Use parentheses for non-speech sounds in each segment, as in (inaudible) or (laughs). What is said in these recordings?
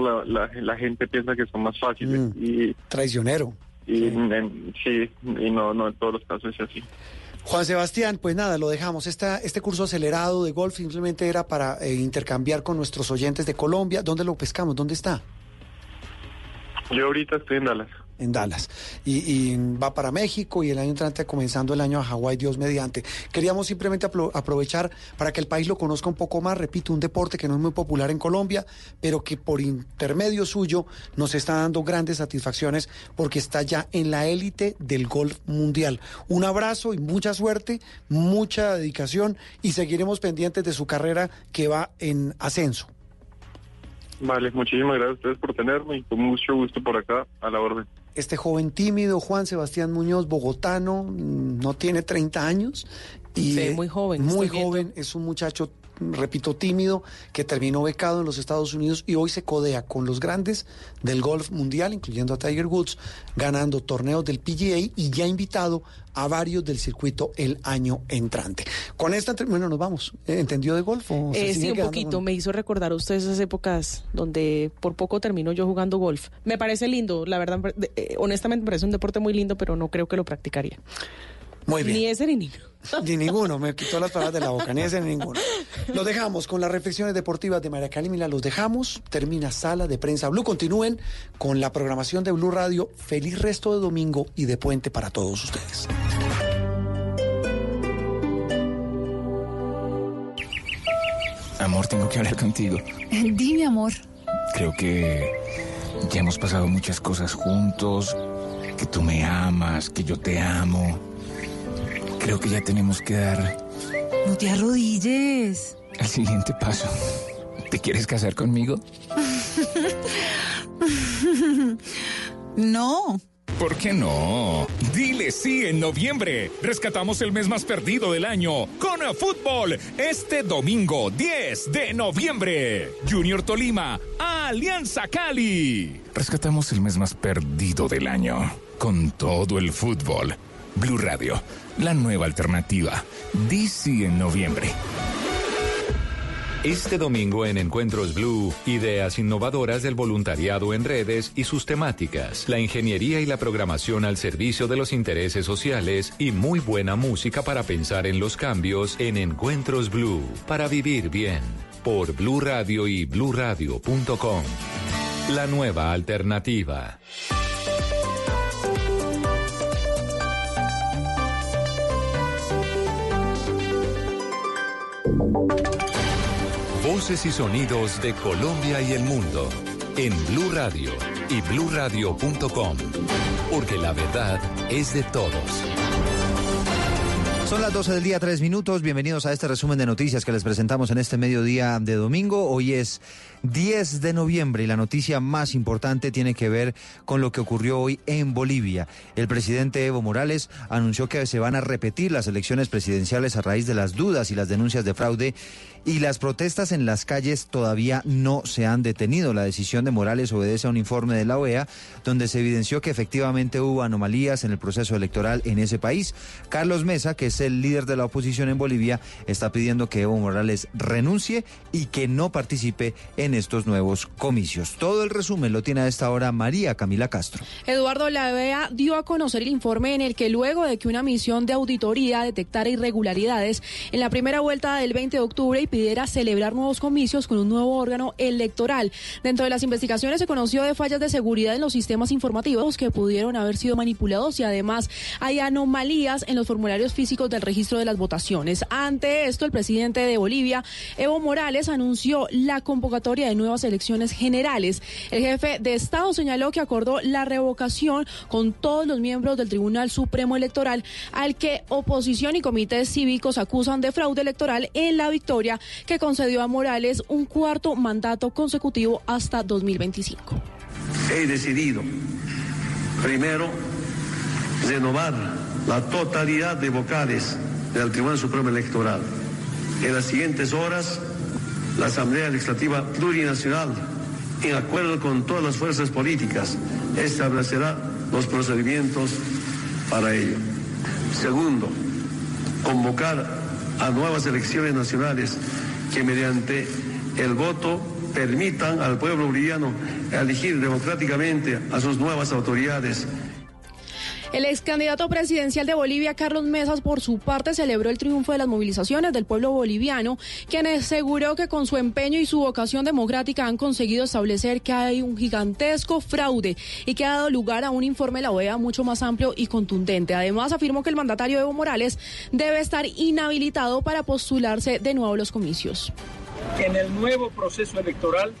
la, la, la gente piensa que son más fáciles. Mm. Y, Traicionero. y en- sí, y no, no en todos los casos es así. Juan Sebastián, pues nada, lo dejamos. Esta, este curso acelerado de golf simplemente era para eh, intercambiar con nuestros oyentes de Colombia. ¿Dónde lo pescamos? ¿Dónde está? Yo ahorita estoy en Dallas. En Dallas. Y, y va para México y el año entrante comenzando el año a Hawái, Dios mediante. Queríamos simplemente apro- aprovechar para que el país lo conozca un poco más. Repito, un deporte que no es muy popular en Colombia, pero que por intermedio suyo nos está dando grandes satisfacciones porque está ya en la élite del golf mundial. Un abrazo y mucha suerte, mucha dedicación y seguiremos pendientes de su carrera que va en ascenso. Vale, muchísimas gracias a ustedes por tenerme y con mucho gusto por acá a la orden. Este joven tímido, Juan Sebastián Muñoz, bogotano, mm, no tiene 30 años. Y, Sí, muy joven, Muy viendo. joven, es un muchacho, repito, tímido, que terminó becado en los Estados Unidos y hoy se codea con los grandes del golf mundial, incluyendo a Tiger Woods, ganando torneos del PGA y ya invitado a varios del circuito el año entrante. Con esta, bueno, nos vamos. Eh, ¿Entendió de golf? o Eh, sí, un poquito. Me hizo recordar a usted esas épocas donde por poco termino yo jugando golf. Me parece lindo, la verdad, eh, honestamente me parece un deporte muy lindo, pero no creo que lo practicaría. Muy bien. Ni ese ni ninguno. Ni ninguno, me quitó las palabras de la boca, ni ese ni ninguno. Los dejamos con las reflexiones deportivas de María Calimila, los dejamos, termina Sala de Prensa Blue, continúen con la programación de Blue Radio, feliz resto de domingo y de puente para todos ustedes. Amor, tengo que hablar contigo. Dime, amor. Creo que ya hemos pasado muchas cosas juntos, que tú me amas, que yo te amo. Creo que ya tenemos que dar No te arrodilles. el siguiente paso. ¿Te quieres casar conmigo? No. ¿Por qué no? Dile sí en noviembre. Rescatamos el mes más perdido del año con el fútbol este domingo 10 de noviembre. Junior Tolima, Alianza Cali. Rescatamos el mes más perdido del año con todo el fútbol. Blue Radio, la nueva alternativa. Sí en noviembre. Este domingo en Encuentros Blue, ideas innovadoras del voluntariado en redes y sus temáticas, la ingeniería y la programación al servicio de los intereses sociales y muy buena música para pensar en los cambios en Encuentros Blue, para vivir bien, por Blue Radio y bluradio.com. La nueva alternativa. Voces y sonidos de Colombia y el mundo en Blue Radio y bluradio.com, porque la verdad es de todos. Son las 12 del día, tres minutos. Bienvenidos a este resumen de noticias que les presentamos en este mediodía de domingo. Hoy es 10 de noviembre y la noticia más importante tiene que ver con lo que ocurrió hoy en Bolivia. El presidente Evo Morales anunció que se van a repetir las elecciones presidenciales a raíz de las dudas y las denuncias de fraude y las protestas en las calles todavía no se han detenido. La decisión de Morales obedece a un informe de la OEA donde se evidenció que efectivamente hubo anomalías en el proceso electoral en ese país. Carlos Mesa, que es el líder de la oposición en Bolivia, está pidiendo que Evo Morales renuncie y que no participe en estos nuevos comicios. Todo el resumen lo tiene a esta hora María Camila Castro. Eduardo Lavea dio a conocer el informe en el que luego de que una misión de auditoría detectara irregularidades en la primera vuelta del 20 de octubre y pidiera celebrar nuevos comicios con un nuevo órgano electoral. Dentro de las investigaciones se conoció de fallas de seguridad en los sistemas informativos que pudieron haber sido manipulados y además hay anomalías en los formularios físicos del registro de las votaciones. Ante esto, el presidente de Bolivia, Evo Morales, anunció la convocatoria de nuevas elecciones generales. El jefe de Estado señaló que acordó la revocación con todos los miembros del Tribunal Supremo Electoral, al que oposición y comités cívicos acusan de fraude electoral en la victoria que concedió a Morales un cuarto mandato consecutivo hasta 2025. He decidido, primero, renovar la totalidad de vocales del Tribunal Supremo Electoral. En las siguientes horas, la Asamblea Legislativa Plurinacional, en acuerdo con todas las fuerzas políticas, establecerá los procedimientos para ello. Segundo, convocar a nuevas elecciones nacionales que mediante el voto permitan al pueblo boliviano elegir democráticamente a sus nuevas autoridades. El ex candidato presidencial de Bolivia, Carlos Mesas, por su parte, celebró el triunfo de las movilizaciones del pueblo boliviano, quien aseguró que con su empeño y su vocación democrática han conseguido establecer que hay un gigantesco fraude y que ha dado lugar a un informe de la OEA mucho más amplio y contundente. Además, afirmó que el mandatario Evo Morales debe estar inhabilitado para postularse de nuevo a los comicios. En el nuevo proceso electoral,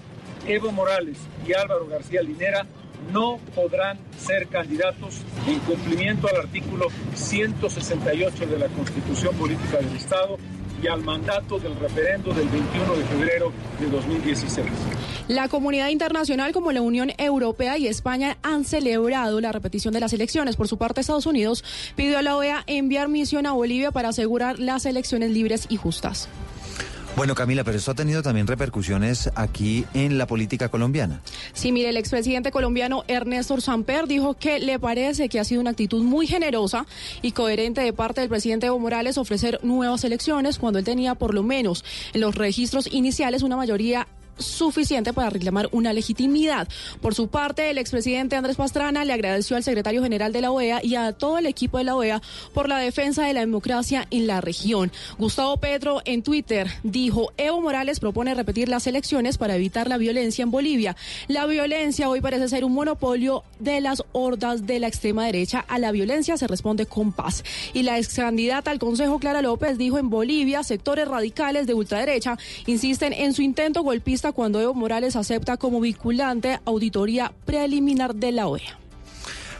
Evo Morales y Álvaro García Linera no podrán ser candidatos en cumplimiento al artículo 168 de la Constitución Política del Estado y al mandato del referendo del 21 de febrero de 2016. La comunidad internacional como la Unión Europea y España han celebrado la repetición de las elecciones. Por su parte, Estados Unidos pidió a la OEA enviar misión a Bolivia para asegurar las elecciones libres y justas. Bueno, Camila, pero esto ha tenido también repercusiones aquí en la política colombiana. Sí, mire, el expresidente colombiano Ernesto Samper dijo que le parece que ha sido una actitud muy generosa y coherente de parte del presidente Evo Morales ofrecer nuevas elecciones cuando él tenía por lo menos en los registros iniciales una mayoría suficiente para reclamar una legitimidad. Por su parte, el expresidente Andrés Pastrana le agradeció al secretario general de la OEA y a todo el equipo de la OEA por la defensa de la democracia en la región. Gustavo Petro en Twitter dijo, Evo Morales propone repetir las elecciones para evitar la violencia en Bolivia. La violencia hoy parece ser un monopolio de las hordas de la extrema derecha. A la violencia se responde con paz. Y la ex candidata al Consejo, Clara López, dijo en Bolivia, sectores radicales de ultraderecha insisten en su intento golpista cuando Evo Morales acepta como vinculante auditoría preliminar de la OEA.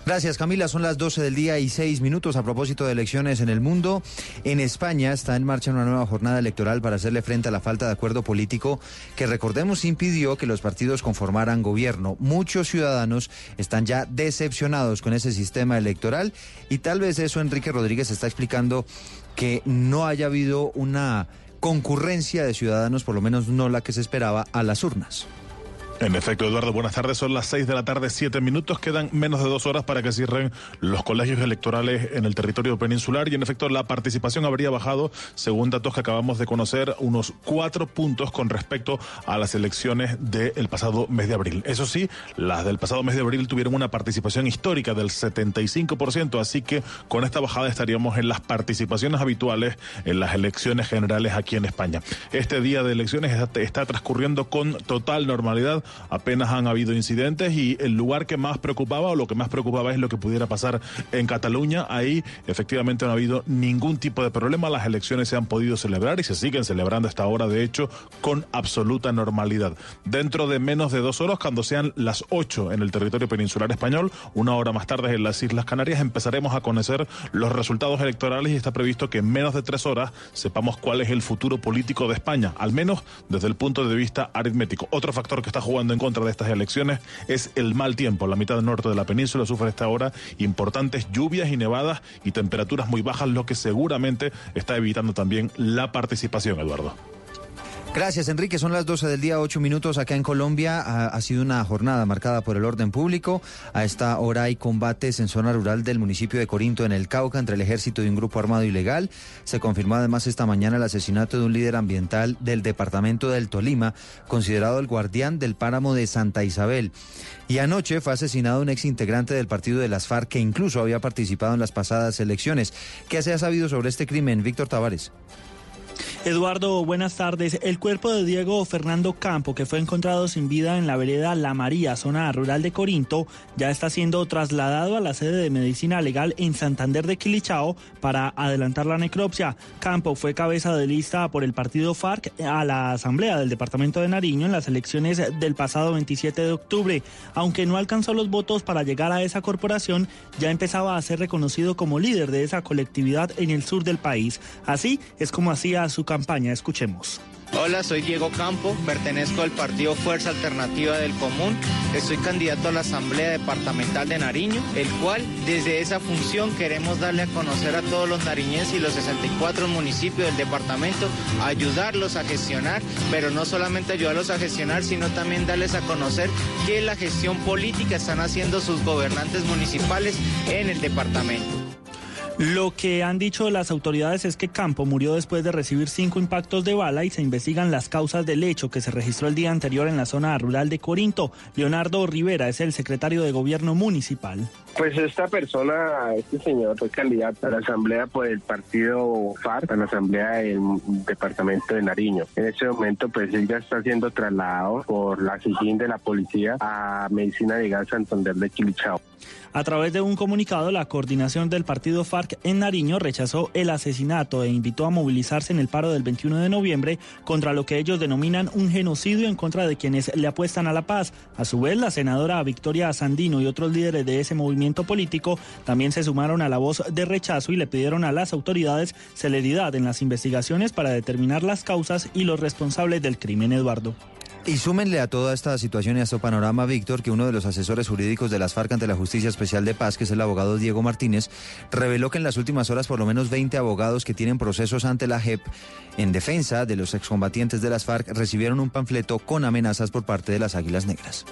Gracias Camila, son las 12 del día y 6 minutos a propósito de elecciones en el mundo. En España está en marcha una nueva jornada electoral para hacerle frente a la falta de acuerdo político que recordemos impidió que los partidos conformaran gobierno. Muchos ciudadanos están ya decepcionados con ese sistema electoral y tal vez eso Enrique Rodríguez está explicando que no haya habido una concurrencia de ciudadanos, por lo menos no la que se esperaba, a las urnas. En efecto, Eduardo, buenas tardes. Son las seis de la tarde, siete minutos. Quedan menos de dos horas para que cierren los colegios electorales en el territorio peninsular. Y en efecto, la participación habría bajado, según datos que acabamos de conocer, unos cuatro puntos con respecto a las elecciones del pasado mes de abril. Eso sí, las del pasado mes de abril tuvieron una participación histórica del 75%. Así que con esta bajada estaríamos en las participaciones habituales en las elecciones generales aquí en España. Este día de elecciones está transcurriendo con total normalidad apenas han habido incidentes y el lugar que más preocupaba o lo que más preocupaba es lo que pudiera pasar en Cataluña. Ahí efectivamente no ha habido ningún tipo de problema. Las elecciones se han podido celebrar y se siguen celebrando hasta ahora, de hecho, con absoluta normalidad. Dentro de menos de dos horas, cuando sean las ocho en el territorio peninsular español, una hora más tarde en las Islas Canarias, empezaremos a conocer los resultados electorales y está previsto que en menos de tres horas sepamos cuál es el futuro político de España, al menos desde el punto de vista aritmético. Otro factor que está jugando jugando en contra de estas elecciones es el mal tiempo. La mitad norte de la península sufre esta hora importantes lluvias y nevadas y temperaturas muy bajas, lo que seguramente está evitando también la participación, Eduardo. Gracias, Enrique. Son las 12 del día, 8 minutos acá en Colombia. Ha, sido una jornada marcada por el orden público. A esta hora hay combates en zona rural del municipio de Corinto, en el Cauca, entre el ejército y un grupo armado ilegal. Se confirmó además esta mañana el asesinato de un líder ambiental del departamento del Tolima, considerado el guardián del páramo de Santa Isabel. Y anoche fue asesinado un ex integrante del partido de las FARC que incluso había participado en las pasadas elecciones. ¿Qué se ha sabido sobre este crimen, Víctor Tavares? Eduardo, buenas tardes. El cuerpo de Diego Fernando Campo, que fue encontrado sin vida en la vereda La María, zona rural de Corinto, ya está siendo trasladado a la sede de medicina legal en Santander de Quilichao para adelantar la necropsia. Campo fue cabeza de lista por el partido FARC a la Asamblea del Departamento de Nariño en las elecciones del pasado 27 de octubre. Aunque no alcanzó los votos para llegar a esa corporación, ya empezaba a ser reconocido como líder de esa colectividad en el sur del país. Así es como hacía su campaña. Escuchemos. Hola, soy Diego Campo, pertenezco al partido Fuerza Alternativa del Común. Estoy candidato a la Asamblea Departamental de Nariño, el cual desde esa función queremos darle a conocer a todos los nariñenses y los 64 municipios del departamento, ayudarlos a gestionar, pero no solamente ayudarlos a gestionar, sino también darles a conocer qué la gestión política están haciendo sus gobernantes municipales en el departamento. Lo que han dicho las autoridades es que Campo murió después de recibir cinco impactos de bala y se investigan las causas del hecho que se registró el día anterior en la zona rural de Corinto. Leonardo Rivera es el secretario de gobierno municipal. Pues esta persona, este señor, fue candidato a la asamblea por el partido FARC, a la asamblea del departamento de Nariño. En este momento, pues él ya está siendo trasladado por la SIGIN de la policía a Medicina Legal Santander de Quilichao. A través de un comunicado, la coordinación del partido FARC en Nariño rechazó el asesinato e invitó a movilizarse en el paro del 21 de noviembre contra lo que ellos denominan un genocidio en contra de quienes le apuestan a la paz. A su vez, la senadora Victoria Sandino y otros líderes de ese movimiento político también se sumaron a la voz de rechazo y le pidieron a las autoridades celeridad en las investigaciones para determinar las causas y los responsables del crimen, Eduardo. Y súmenle a toda esta situación y a este panorama, Víctor, que uno de los asesores jurídicos de las FARC ante la Justicia Especial de Paz, que es el abogado Diego Martínez, reveló que en las últimas horas por lo menos 20 abogados que tienen procesos ante la JEP en defensa de los excombatientes de las FARC recibieron un panfleto con amenazas por parte de las Águilas Negras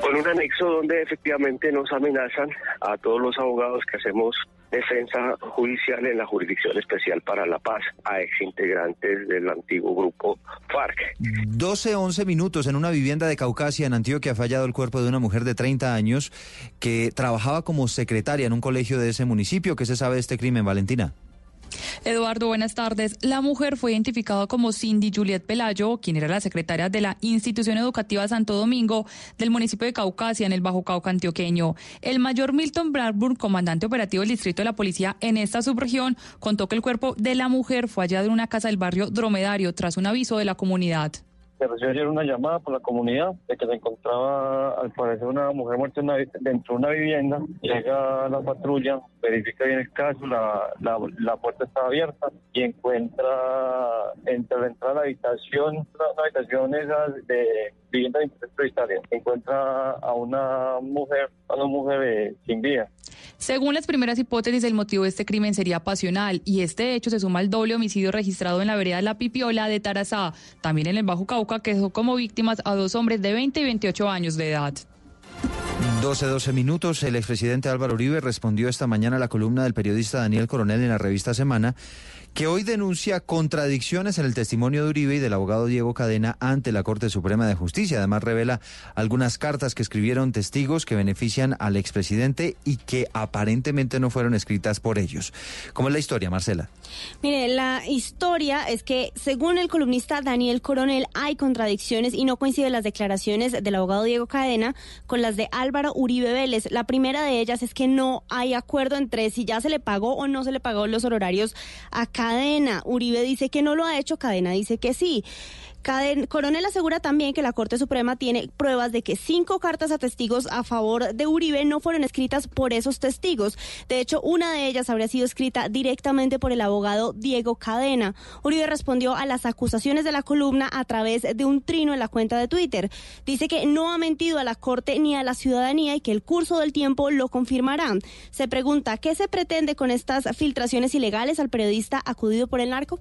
con un anexo donde efectivamente nos amenazan a todos los abogados que hacemos defensa judicial en la Jurisdicción Especial para la Paz a exintegrantes del antiguo grupo FARC. 12, 11 minutos en una vivienda de Caucasia en Antioquia ha fallado el cuerpo de una mujer de 30 años que trabajaba como secretaria en un colegio de ese municipio. ¿Qué se sabe de este crimen, Valentina? Eduardo, buenas tardes. La mujer fue identificada como Cindy Juliet Pelayo, quien era la secretaria de la Institución Educativa Santo Domingo del municipio de Caucasia, en el Bajo Cauca antioqueño. El mayor Milton Bradburn, comandante operativo del distrito de la policía en esta subregión, contó que el cuerpo de la mujer fue hallado en una casa del barrio Dromedario tras un aviso de la comunidad. Se recibió ayer una llamada por la comunidad de que se encontraba al parecer una mujer muerta dentro de una vivienda. Llega la patrulla, verifica bien el caso, la, la, puerta está abierta y encuentra entre la entrada a la habitación, una, habitación esas de vivienda de interés prioritario, encuentra a una mujer, a una mujer sin vida. Según las primeras hipótesis, el motivo de este crimen sería pasional y este hecho se suma al doble homicidio registrado en la vereda La Pipiola de Tarazá, también en el Bajo Cauca, dejó como víctimas a dos hombres de 20 y 28 años de edad. 12, 12 minutos. El expresidente Álvaro Uribe respondió esta mañana a la columna del periodista Daniel Coronel en la revista Semana que hoy denuncia contradicciones en el testimonio de Uribe y del abogado Diego Cadena ante la Corte Suprema de Justicia. Además revela algunas cartas que escribieron testigos que benefician al expresidente y que aparentemente no fueron escritas por ellos. ¿Cómo es la historia, Marcela? Mire, la historia es que según el columnista Daniel Coronel hay contradicciones y no coinciden las declaraciones del abogado Diego Cadena con las de Álvaro Uribe Vélez. La primera de ellas es que no hay acuerdo entre si ya se le pagó o no se le pagó los horarios a Cadena. Uribe dice que no lo ha hecho, Cadena dice que sí. Coronel asegura también que la Corte Suprema tiene pruebas de que cinco cartas a testigos a favor de Uribe no fueron escritas por esos testigos. De hecho, una de ellas habría sido escrita directamente por el abogado Diego Cadena. Uribe respondió a las acusaciones de la columna a través de un trino en la cuenta de Twitter. Dice que no ha mentido a la Corte ni a la ciudadanía y que el curso del tiempo lo confirmará. Se pregunta, ¿qué se pretende con estas filtraciones ilegales al periodista acudido por el narco?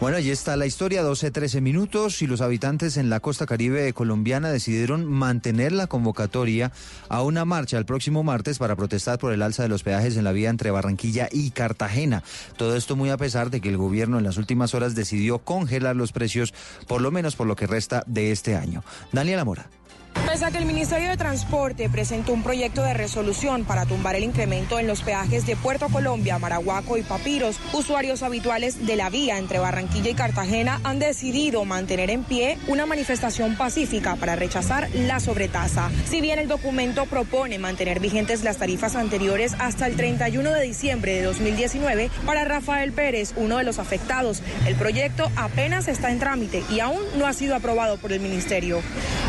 Bueno, allí está la historia, 12-13 minutos y los habitantes en la costa caribe colombiana decidieron mantener la convocatoria a una marcha el próximo martes para protestar por el alza de los peajes en la vía entre Barranquilla y Cartagena. Todo esto muy a pesar de que el gobierno en las últimas horas decidió congelar los precios, por lo menos por lo que resta de este año. Daniela Mora. Pese a que el Ministerio de Transporte presentó un proyecto de resolución para tumbar el incremento en los peajes de Puerto Colombia, Maraguaco y Papiros, usuarios habituales de la vía entre Barranquilla y Cartagena han decidido mantener en pie una manifestación pacífica para rechazar la sobretasa. Si bien el documento propone mantener vigentes las tarifas anteriores hasta el 31 de diciembre de 2019, para Rafael Pérez, uno de los afectados, el proyecto apenas está en trámite y aún no ha sido aprobado por el Ministerio.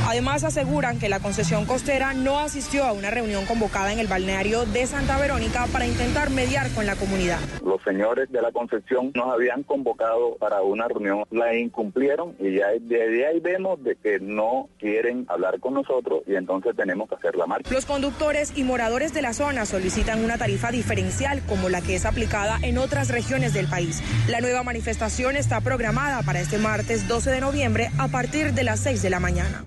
Además, asegura que la concesión costera no asistió a una reunión convocada en el balneario de Santa Verónica para intentar mediar con la comunidad. Los señores de la concesión nos habían convocado para una reunión, la incumplieron y ya desde ahí vemos de que no quieren hablar con nosotros y entonces tenemos que hacer la marcha. Los conductores y moradores de la zona solicitan una tarifa diferencial como la que es aplicada en otras regiones del país. La nueva manifestación está programada para este martes 12 de noviembre a partir de las 6 de la mañana.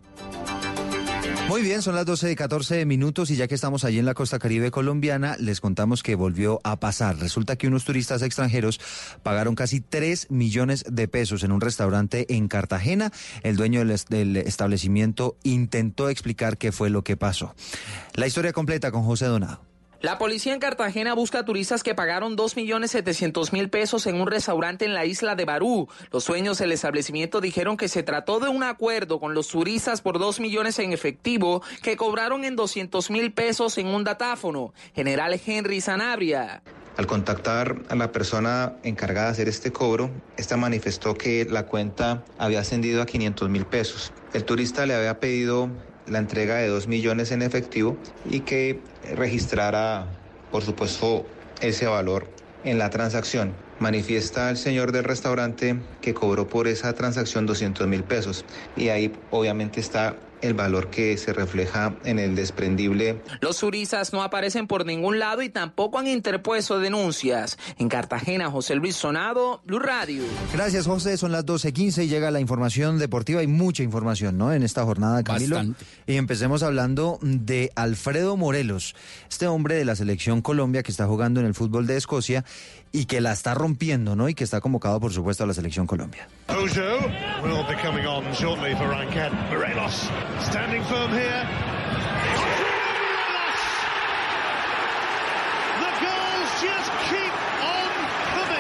Muy bien, son las 12 y 14 minutos y ya que estamos allí en la costa caribe colombiana, les contamos que volvió a pasar. Resulta que unos turistas extranjeros pagaron casi 3 millones de pesos en un restaurante en Cartagena. El dueño del, del establecimiento intentó explicar qué fue lo que pasó. La historia completa con José Donado. La policía en Cartagena busca turistas que pagaron 2.700.000 pesos en un restaurante en la isla de Barú. Los dueños del establecimiento dijeron que se trató de un acuerdo con los turistas por 2 millones en efectivo que cobraron en 200.000 pesos en un datáfono. General Henry Sanabria. Al contactar a la persona encargada de hacer este cobro, esta manifestó que la cuenta había ascendido a 500 mil pesos. El turista le había pedido la entrega de 2 millones en efectivo y que registrara, por supuesto, ese valor en la transacción. Manifiesta el señor del restaurante que cobró por esa transacción 200 mil pesos y ahí obviamente está el valor que se refleja en el desprendible. Los turistas no aparecen por ningún lado y tampoco han interpuesto denuncias. En Cartagena, José Luis Sonado, Blue Radio. Gracias, José. Son las 12.15 y llega la información deportiva. Hay mucha información, ¿no? En esta jornada, Camilo. Bastante. Y empecemos hablando de Alfredo Morelos, este hombre de la selección Colombia que está jugando en el fútbol de Escocia y que la está rompiendo, ¿no? Y que está convocado, por supuesto, a la selección Colombia.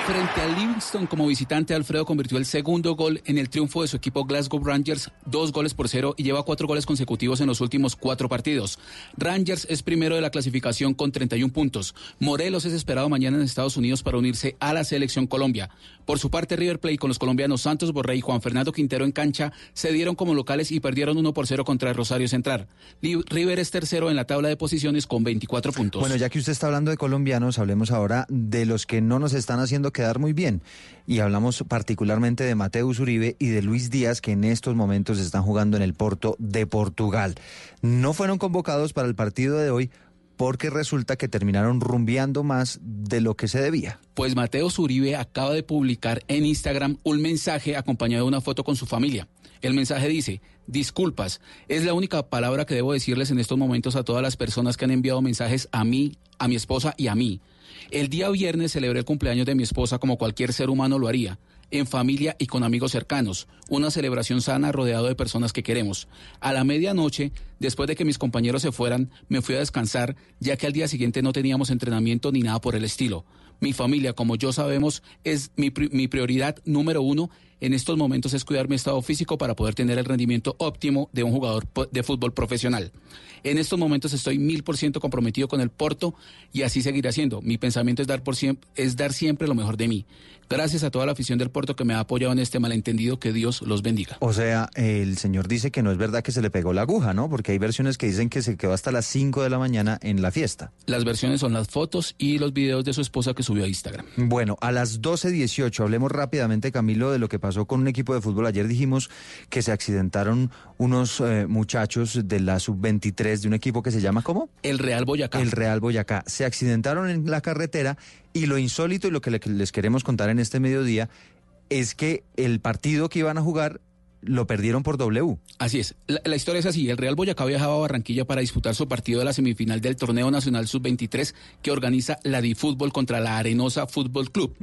Frente al Livingston como visitante, Alfredo convirtió el segundo gol en el triunfo de su equipo Glasgow Rangers, dos goles por cero y lleva cuatro goles consecutivos en los últimos cuatro partidos. Rangers es primero de la clasificación con 31 puntos. Morelos es esperado mañana en Estados Unidos para unirse a la selección Colombia. Por su parte, River Plate con los colombianos Santos Borré y Juan Fernando Quintero en cancha se dieron como locales y perdieron 1 por 0 contra Rosario Central. River es tercero en la tabla de posiciones con 24 puntos. Bueno, ya que usted está hablando de colombianos, hablemos ahora de los que no nos están haciendo quedar muy bien. Y hablamos particularmente de Mateus Uribe y de Luis Díaz, que en estos momentos están jugando en el Porto de Portugal. No fueron convocados para el partido de hoy porque resulta que terminaron rumbeando más de lo que se debía. Pues Mateo Zuribe acaba de publicar en Instagram un mensaje acompañado de una foto con su familia. El mensaje dice, disculpas, es la única palabra que debo decirles en estos momentos a todas las personas que han enviado mensajes a mí, a mi esposa y a mí. El día viernes celebré el cumpleaños de mi esposa como cualquier ser humano lo haría, en familia y con amigos cercanos, una celebración sana rodeado de personas que queremos. A la medianoche, después de que mis compañeros se fueran, me fui a descansar, ya que al día siguiente no teníamos entrenamiento ni nada por el estilo. Mi familia, como yo sabemos, es mi, mi prioridad número uno en estos momentos es cuidar mi estado físico para poder tener el rendimiento óptimo de un jugador de fútbol profesional. En estos momentos estoy mil por ciento comprometido con el Porto y así seguiré haciendo. Mi pensamiento es dar, por siem- es dar siempre lo mejor de mí. Gracias a toda la afición del Porto que me ha apoyado en este malentendido. Que Dios los bendiga. O sea, el señor dice que no es verdad que se le pegó la aguja, ¿no? Porque hay versiones que dicen que se quedó hasta las 5 de la mañana en la fiesta. Las versiones son las fotos y los videos de su esposa que subió a Instagram. Bueno, a las 12.18 hablemos rápidamente, Camilo, de lo que pasó con un equipo de fútbol. Ayer dijimos que se accidentaron unos eh, muchachos de la sub-23 de un equipo que se llama ¿cómo? El Real Boyacá. El Real Boyacá. Se accidentaron en la carretera y lo insólito y lo que le- les queremos contar en este mediodía es que el partido que iban a jugar lo perdieron por W. Así es. La, la historia es así. El Real Boyacá viajaba a Barranquilla para disputar su partido de la semifinal del Torneo Nacional Sub-23 que organiza la DiFútbol contra la Arenosa Fútbol Club.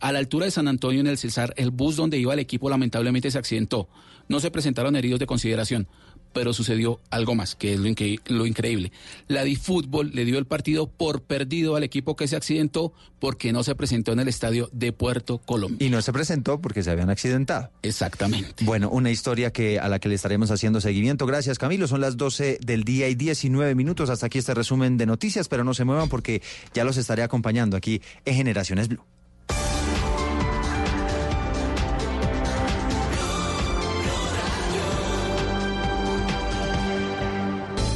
A la altura de San Antonio en el Cesar, el bus donde iba el equipo lamentablemente se accidentó. No se presentaron heridos de consideración, pero sucedió algo más, que es lo, incre- lo increíble. La DiFútbol le dio el partido por perdido al equipo que se accidentó porque no se presentó en el estadio de Puerto Colombia. Y no se presentó porque se habían accidentado. Exactamente. Bueno, una historia que a la que le estaremos haciendo seguimiento. Gracias, Camilo. Son las 12 del día y 19 minutos. Hasta aquí este resumen de noticias, pero no se muevan porque ya los estaré acompañando aquí en Generaciones Blue.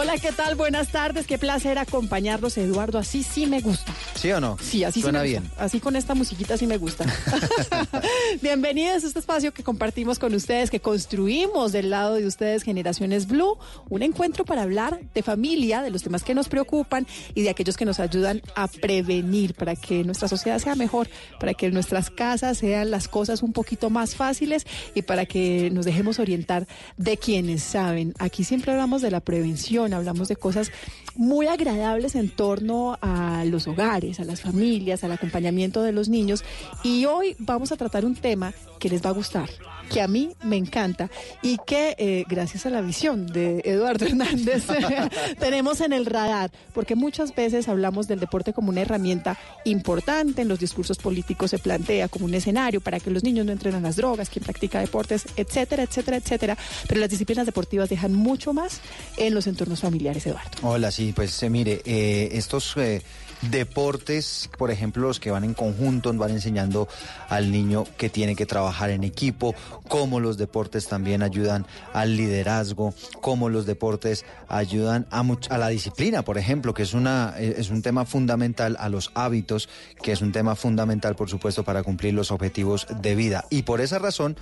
Hola, ¿qué tal? Buenas tardes. Qué placer acompañarlos, Eduardo. Así sí me gusta. ¿Sí o no? Sí, así Suena sí me bien. gusta. Así con esta musiquita sí me gusta. (laughs) (laughs) Bienvenidos a este espacio que compartimos con ustedes, que construimos del lado de ustedes, Generaciones Blue, un encuentro para hablar de familia, de los temas que nos preocupan y de aquellos que nos ayudan a prevenir para que nuestra sociedad sea mejor, para que nuestras casas sean las cosas un poquito más fáciles y para que nos dejemos orientar de quienes saben. Aquí siempre hablamos de la prevención, hablamos de cosas muy agradables en torno a los hogares, a las familias, al acompañamiento de los niños. Y hoy vamos a tratar un tema que les va a gustar, que a mí me encanta y que eh, gracias a la visión de Eduardo (laughs) Hernández (laughs) tenemos en el radar, porque muchas veces hablamos del deporte como una herramienta importante, en los discursos políticos se plantea como un escenario para que los niños no entren a las drogas, quien practica deportes, etcétera, etcétera, etcétera. Pero las disciplinas deportivas dejan mucho más en los entornos familiares, Eduardo. Hola, sí, pues eh, mire, eh, estos eh, deportes, por ejemplo, los que van en conjunto, van enseñando al niño que tiene que trabajar en equipo, cómo los deportes también ayudan al liderazgo, cómo los deportes ayudan a, a la disciplina, por ejemplo, que es, una, eh, es un tema fundamental, a los hábitos, que es un tema fundamental, por supuesto, para cumplir los objetivos de vida. Y por esa razón,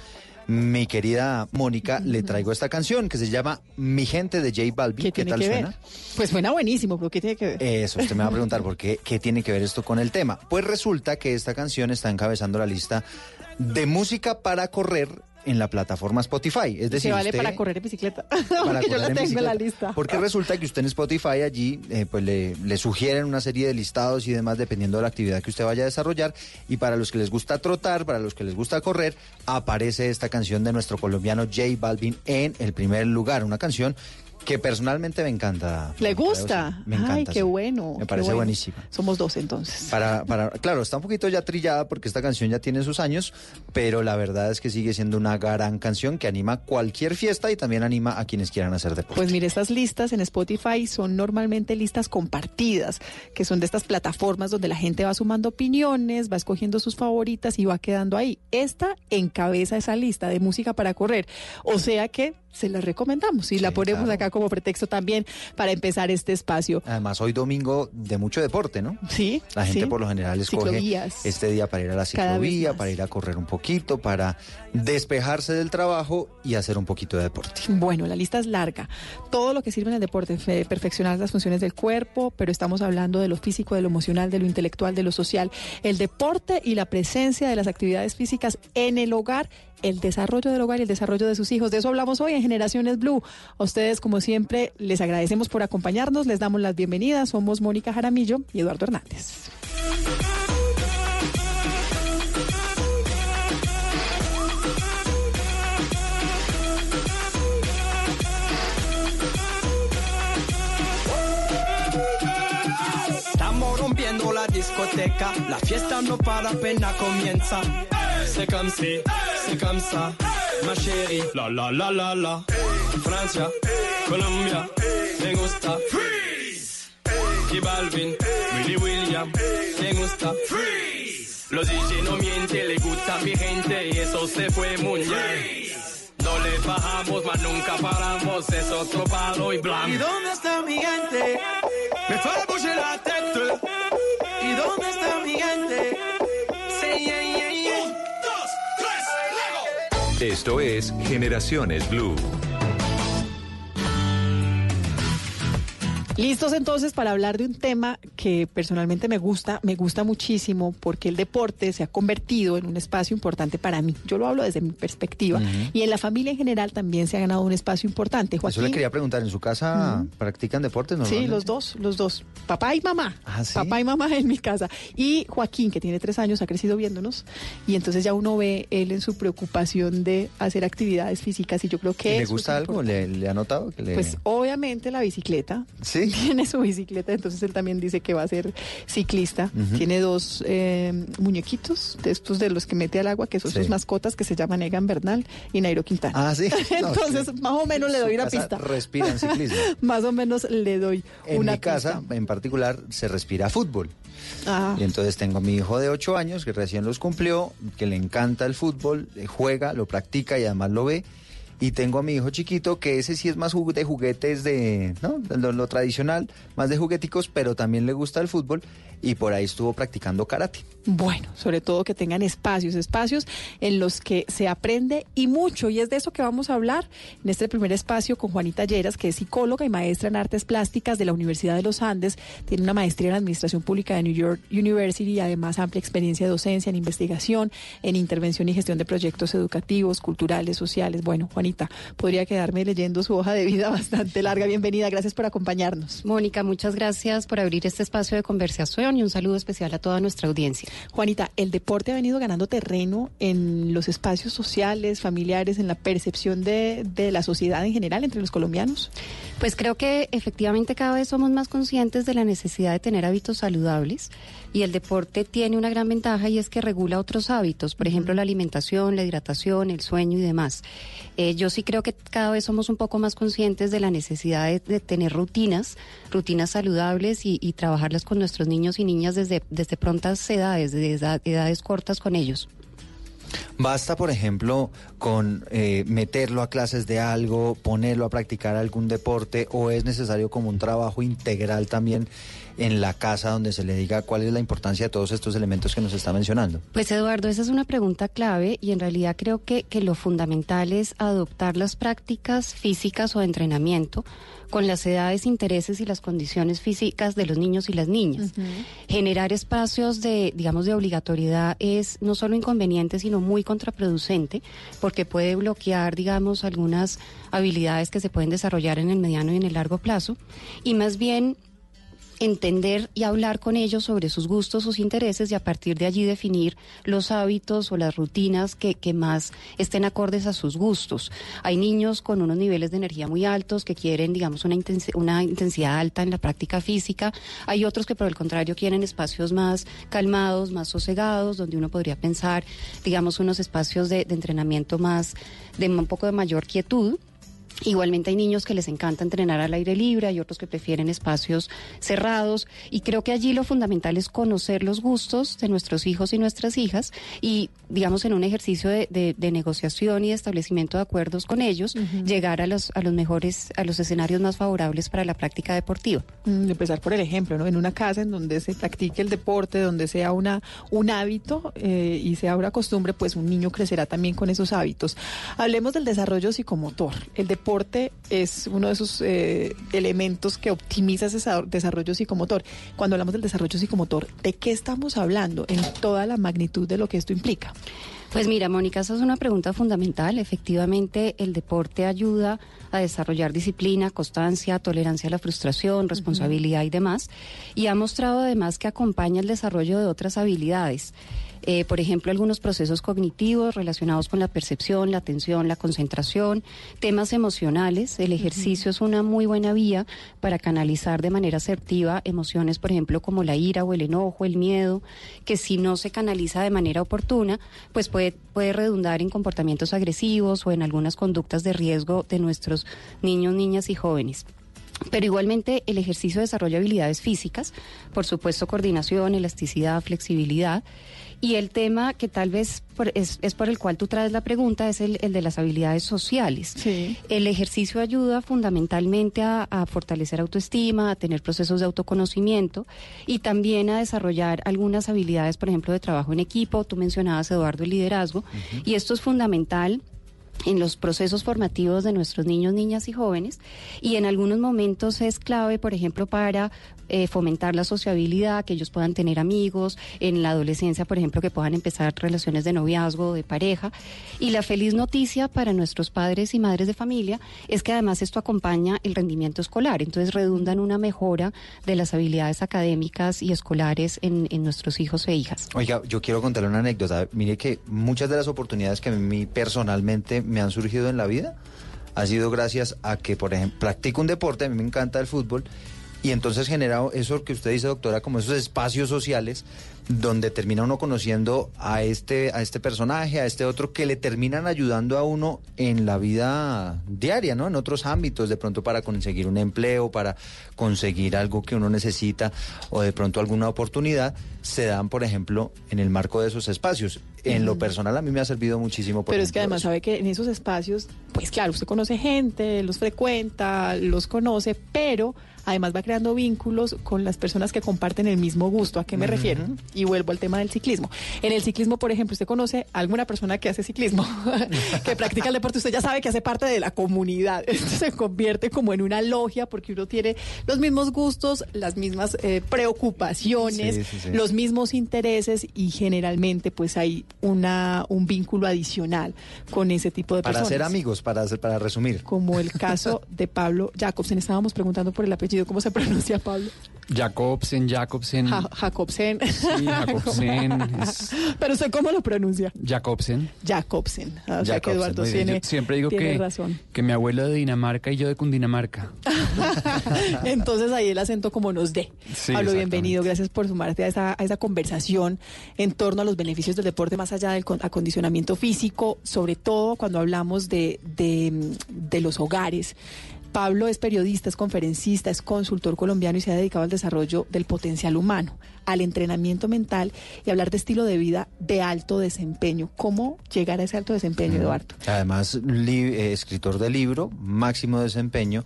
mi querida Mónica, le traigo esta canción que se llama Mi gente de J Balvin. ¿Qué, tiene tal que suena? ver? Pues suena buenísimo, pero ¿qué tiene que ver? Eso, usted me va a preguntar por qué, qué tiene que ver esto con el tema. Pues resulta que esta canción está encabezando la lista de música para correr en la plataforma Spotify. Es decir, Se vale usted- para correr en bicicleta. para (laughs) Porque yo la en tengo en la bicicleta. lista. Porque resulta que usted en Spotify allí eh, pues le, le sugieren una serie de listados y demás dependiendo de la actividad que usted vaya a desarrollar. Y para los que les gusta trotar, para los que les gusta correr, aparece esta canción de nuestro colombiano J Balvin en el primer lugar. Una canción que personalmente me encanta. ¿Le gusta? Me encanta. Ay, qué sí. bueno. Me parece bueno. buenísima. Somos dos entonces. Para, para, claro, está un poquito ya trillada porque esta canción ya tiene sus años, pero la verdad es que sigue siendo una gran canción que anima cualquier fiesta y también anima a quienes quieran hacer deporte. Pues mire, estas listas en Spotify son normalmente listas compartidas, que son de estas plataformas donde la gente va sumando opiniones, va escogiendo sus favoritas y va quedando ahí. Esta encabeza esa lista de música para correr. O sea que se la recomendamos y la ponemos claro. acá como pretexto también para empezar este espacio. Además, hoy domingo de mucho deporte, ¿no? Sí. La gente sí. por lo general escoge Ciclovías. este día para ir a la ciclovía, para ir a correr un poquito, para despejarse del trabajo y hacer un poquito de deporte. Bueno, la lista es larga. Todo lo que sirve en el deporte, fe- perfeccionar las funciones del cuerpo, pero estamos hablando de lo físico, de lo emocional, de lo intelectual, de lo social. El deporte y la presencia de las actividades físicas en el hogar, el desarrollo del hogar y el desarrollo de sus hijos. De eso hablamos hoy en Generaciones Blue. A ustedes, como siempre, les agradecemos por acompañarnos, les damos las bienvenidas. Somos Mónica Jaramillo y Eduardo Hernández. La discoteca, la fiesta no para apenas comienza. C'est comme si, c'est comme ça, ma chérie. La la la la la. Francia, Colombia, me gusta. Freeze. J Balvin, Willy William, me gusta. Freeze. Los DJ no mienten, le gusta a mi gente y eso se fue muy bien. No le bajamos, mas nunca paramos, es otro palo y blanco. ¿Y dónde está mi gente? Me fue a la tête. ¿Y dónde está mi gente? Sí, yeah, yeah, yeah. Un, dos, tres, luego. Esto es Generaciones Blue. Listos entonces para hablar de un tema que personalmente me gusta, me gusta muchísimo porque el deporte se ha convertido en un espacio importante para mí. Yo lo hablo desde mi perspectiva y en la familia en general también se ha ganado un espacio importante. Eso le quería preguntar, ¿en su casa practican deportes Sí, los dos, los dos. Papá y mamá. Ah, Papá y mamá en mi casa. Y Joaquín, que tiene tres años, ha crecido viéndonos y entonces ya uno ve él en su preocupación de hacer actividades físicas y yo creo que... ¿Le gusta algo? ¿Le, ha notado? Que le... Pues obviamente la bicicleta. Sí. (laughs) tiene su bicicleta, entonces él también dice que va a ser ciclista. Tiene dos eh, muñequitos de estos de los que mete al agua, que son sus mascotas, que se llaman Egan Bernal y Nairo Quintana. Ah, sí. (laughs) entonces, más o menos le doy una pista. Respira en (laughs) ciclismo. más o menos le doy en una mi casa, en particular, se respira fútbol. Ah. Y entonces tengo a mi hijo de 8 años, que recién los cumplió, que le encanta el fútbol, eh, juega, lo practica y además lo ve. Y tengo a mi hijo chiquito, que ese sí es más de juguetes de, ¿no? lo, tradicional, más de jugueticos, pero también le gusta el fútbol y por ahí estuvo practicando karate. Bueno, sobre todo que tengan espacios, espacios en los que se aprende y mucho. Y es de eso que vamos a hablar en este primer espacio con Juanita Lleras, que es psicóloga y maestra en artes plásticas de la Universidad de los Andes. Tiene una maestría en Administración Pública de New York University y además amplia experiencia de docencia en investigación, en intervención y gestión de proyectos educativos, culturales, sociales. Bueno, Juanita, podría quedarme leyendo su hoja de vida (laughs) bastante larga. Bienvenida, gracias por acompañarnos. Mónica, muchas gracias por abrir este espacio de conversación y un saludo especial a toda nuestra audiencia. Juanita, el deporte ha venido ganando terreno en los espacios sociales, familiares, en la percepción de, de la sociedad en general entre los colombianos. Pues creo que efectivamente cada vez somos más conscientes de la necesidad de tener hábitos saludables y el deporte tiene una gran ventaja y es que regula otros hábitos, por ejemplo la alimentación, la hidratación, el sueño y demás. Eh, yo sí creo que cada vez somos un poco más conscientes de la necesidad de, tener rutinas, rutinas saludables y, trabajarlas con nuestros niños y niñas desde, desde prontas edades, desde edades cortas con ellos. Basta, por ejemplo, con eh, meterlo a clases de algo, ponerlo a practicar algún deporte, o es necesario como un trabajo integral también en la casa donde se le diga cuál es la importancia de todos estos elementos que nos está mencionando? Pues Eduardo, esa es una pregunta clave y en realidad creo que, que lo fundamental es adoptar las prácticas físicas o de entrenamiento con las edades, intereses y las condiciones físicas de los niños y las niñas. Generar espacios de, digamos, de obligatoriedad es no solo inconveniente, sino muy contraproducente, porque puede bloquear, digamos, algunas habilidades que se pueden desarrollar en el mediano y en el largo plazo, y más bien entender y hablar con ellos sobre sus gustos, sus intereses y a partir de allí definir los hábitos o las rutinas que, que, más estén acordes a sus gustos. Hay niños con unos niveles de energía muy altos que quieren, digamos, una, una intensidad alta en la práctica física. Hay otros que, por el contrario, quieren espacios más calmados, más sosegados, donde uno podría pensar, digamos, unos espacios de, de entrenamiento más, de un poco de mayor quietud. Igualmente hay niños que les encanta entrenar al aire libre, hay otros que prefieren espacios cerrados y creo que allí lo fundamental es conocer los gustos de nuestros hijos y nuestras hijas y, digamos, en un ejercicio de, negociación y de establecimiento de acuerdos con ellos, llegar a los, a los mejores, a los escenarios más favorables para la práctica deportiva. Mm, empezar por el ejemplo, ¿no? En una casa en donde se practique el deporte, donde sea una, un hábito eh, y sea una costumbre, pues un niño crecerá también con esos hábitos. Hablemos del desarrollo psicomotor. El deporte es uno de esos eh, elementos que optimiza ese desarrollo psicomotor. Cuando hablamos del desarrollo psicomotor, ¿de qué estamos hablando en toda la magnitud de lo que esto implica? Pues mira, Mónica, esa es una pregunta fundamental. Efectivamente, el deporte ayuda a desarrollar disciplina, constancia, tolerancia a la frustración, responsabilidad y demás. Y ha mostrado además que acompaña el desarrollo de otras habilidades. Eh, por ejemplo, algunos procesos cognitivos relacionados con la percepción, la atención, la concentración, temas emocionales. El ejercicio es una muy buena vía para canalizar de manera asertiva emociones, por ejemplo, como la ira o el enojo, el miedo, que si no se canaliza de manera oportuna, pues puede, puede redundar en comportamientos agresivos o en algunas conductas de riesgo de nuestros niños, niñas y jóvenes. Pero igualmente el ejercicio desarrolla habilidades físicas, por supuesto coordinación, elasticidad, flexibilidad. Y el tema que tal vez es, por el cual tú traes la pregunta es el, de las habilidades sociales. El ejercicio ayuda fundamentalmente a, fortalecer autoestima, a tener procesos de autoconocimiento y también a desarrollar algunas habilidades, por ejemplo, de trabajo en equipo. Tú mencionabas, Eduardo, el liderazgo. Y esto es fundamental en los procesos formativos de nuestros niños, niñas y jóvenes y en algunos momentos es clave, por ejemplo, para eh, fomentar la sociabilidad, que ellos puedan tener amigos, en la adolescencia, por ejemplo, que puedan empezar relaciones de noviazgo, de pareja. Y la feliz noticia para nuestros padres y madres de familia es que además esto acompaña el rendimiento escolar, entonces redunda en una mejora de las habilidades académicas y escolares en, en nuestros hijos e hijas. Oiga, yo quiero contarle una anécdota. Mire que muchas de las oportunidades que a mí personalmente me han surgido en la vida ha sido gracias a que, por ejemplo, practico un deporte, a mí me encanta el fútbol, y entonces genera eso que usted dice, doctora, como esos espacios sociales donde termina uno conociendo a este, a este personaje, a este otro, que le terminan ayudando a uno en la vida diaria, ¿no? En otros ámbitos, de pronto para conseguir un empleo, para conseguir algo que uno necesita, o de pronto alguna oportunidad, se dan, por ejemplo, en el marco de esos espacios. En lo personal a mí me ha servido muchísimo. Pero es que además sabe que en esos espacios, pues claro, usted conoce gente, los frecuenta, los conoce, pero además va creando vínculos con las personas que comparten el mismo gusto. ¿A qué me refiero? Y vuelvo al tema del ciclismo. En el ciclismo, por ejemplo, usted conoce a alguna persona que hace ciclismo, (laughs) que practica el deporte, usted ya sabe que hace parte de la comunidad. (laughs) Esto se convierte como en una logia porque uno tiene los mismos gustos, las mismas eh, preocupaciones, Sí, sí, sí. los mismos intereses y generalmente pues hay una un vínculo adicional con ese tipo de Para personas. ser amigos, para, hacer- para resumir. Como el (laughs) caso de Pablo Jacobsen. Estábamos preguntando por el apellido. ¿Cómo se pronuncia Pablo? Jacobsen, Jacobsen. Ja- Jacobsen. Sí, Jacobsen. es (laughs) Pero usted cómo lo pronuncia? Jacobsen. Jacobsen. Ah, O sea que Eduardo tiene, siempre digo tiene que, razón. que mi abuelo de Dinamarca y yo de Cundinamarca. (laughs) Entonces ahí el acento como nos dé. Sí, Pablo, bienvenido. Gracias por sumarte a esa, a esa conversación en torno a los beneficios del deporte más allá del con- acondicionamiento físico, sobre todo cuando hablamos de, de, de los hogares. Pablo es periodista, es conferencista, es consultor colombiano y se ha dedicado al desarrollo del potencial humano, al entrenamiento mental y hablar de estilo de vida de alto desempeño. ¿Cómo llegar a ese alto desempeño, Eduardo? Además, eh, escritor de libro, máximo desempeño,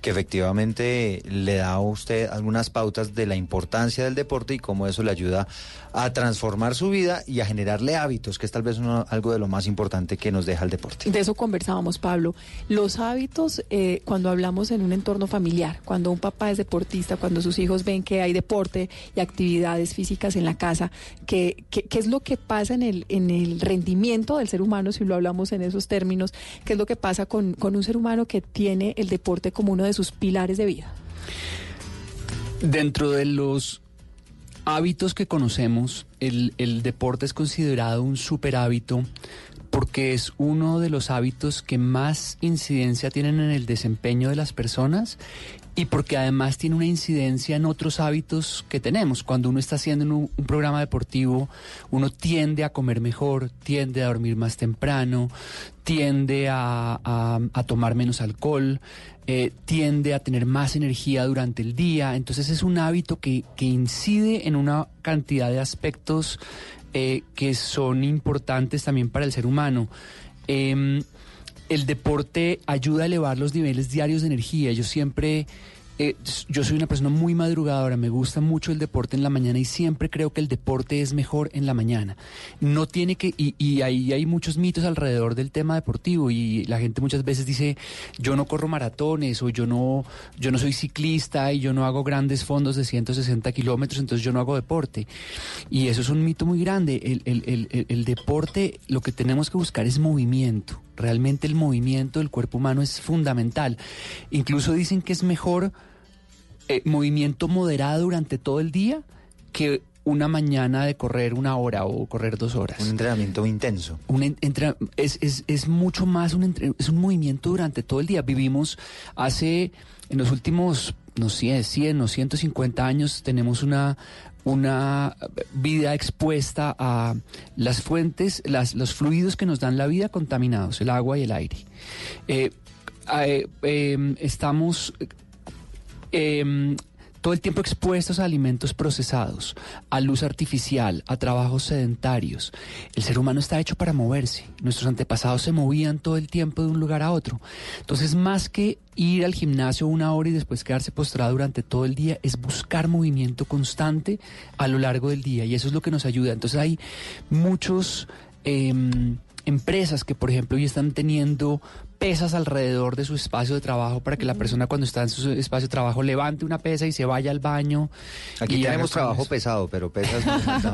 que efectivamente le da a usted algunas pautas de la importancia del deporte y cómo eso le ayuda a transformar su vida y a generarle hábitos, que es tal vez uno- algo de lo más importante que nos deja el deporte. De eso conversábamos, Pablo. Los hábitos, eh, cuando hablamos en un entorno familiar, cuando un papá es deportista, cuando sus hijos ven que hay deporte y físicas en la casa, ¿qué, qué, qué es lo que pasa en el, en el rendimiento del ser humano, si lo hablamos en esos términos? ¿Qué es lo que pasa con, con un ser humano que tiene el deporte como uno de sus pilares de vida? Dentro de los hábitos que conocemos, el, el deporte es considerado un super hábito porque es uno de los hábitos que más incidencia tienen en el desempeño de las personas y porque además tiene una incidencia en otros hábitos que tenemos. Cuando uno está haciendo un, un programa deportivo, uno tiende a comer mejor, tiende a dormir más temprano, tiende a, a- tomar menos alcohol, eh, tiende a tener más energía durante el día. Entonces es un hábito que, que incide en una cantidad de aspectos eh, que son importantes también para el ser humano. Em, el deporte ayuda a elevar los niveles diarios de energía. Yo siempre, eh, yo soy una persona muy madrugadora, me gusta mucho el deporte en la mañana y siempre creo que el deporte es mejor en la mañana. No tiene que, y, y ahí hay muchos mitos alrededor del tema deportivo y la gente muchas veces dice, yo no corro maratones o yo no, yo no soy ciclista y yo no hago grandes fondos de 160 kilómetros, entonces yo no hago deporte. Y eso es un mito muy grande. El- el- el- el deporte, lo que tenemos que buscar es movimiento. Realmente el movimiento del cuerpo humano es fundamental. Incluso dicen que es mejor eh, movimiento moderado durante todo el día que una mañana de correr una hora o correr dos horas. Un entrenamiento intenso. Un en- entra- es, es- es mucho más un, entre- es un movimiento durante todo el día. Vivimos hace, en los últimos, no sé, 100 o 150 años, tenemos una, una vida expuesta a las fuentes, las, los fluidos que nos dan la vida contaminados, el agua y el aire. Eh, eh, eh, estamos eh, todo el tiempo expuestos a alimentos procesados, a luz artificial, a trabajos sedentarios. El ser humano está hecho para moverse. Nuestros antepasados se movían todo el tiempo de un lugar a otro. Entonces, más que ir al gimnasio una hora y después quedarse postrado durante todo el día, es buscar movimiento constante a lo largo del día. Y eso es lo que nos ayuda. Entonces, hay muchos... em, empresas que, por ejemplo, hoy están teniendo pesas alrededor de su espacio de trabajo para que la persona cuando está en su espacio de trabajo levante una pesa y se vaya al baño. Aquí tenemos trabajo eso. pesado, pero pesas no.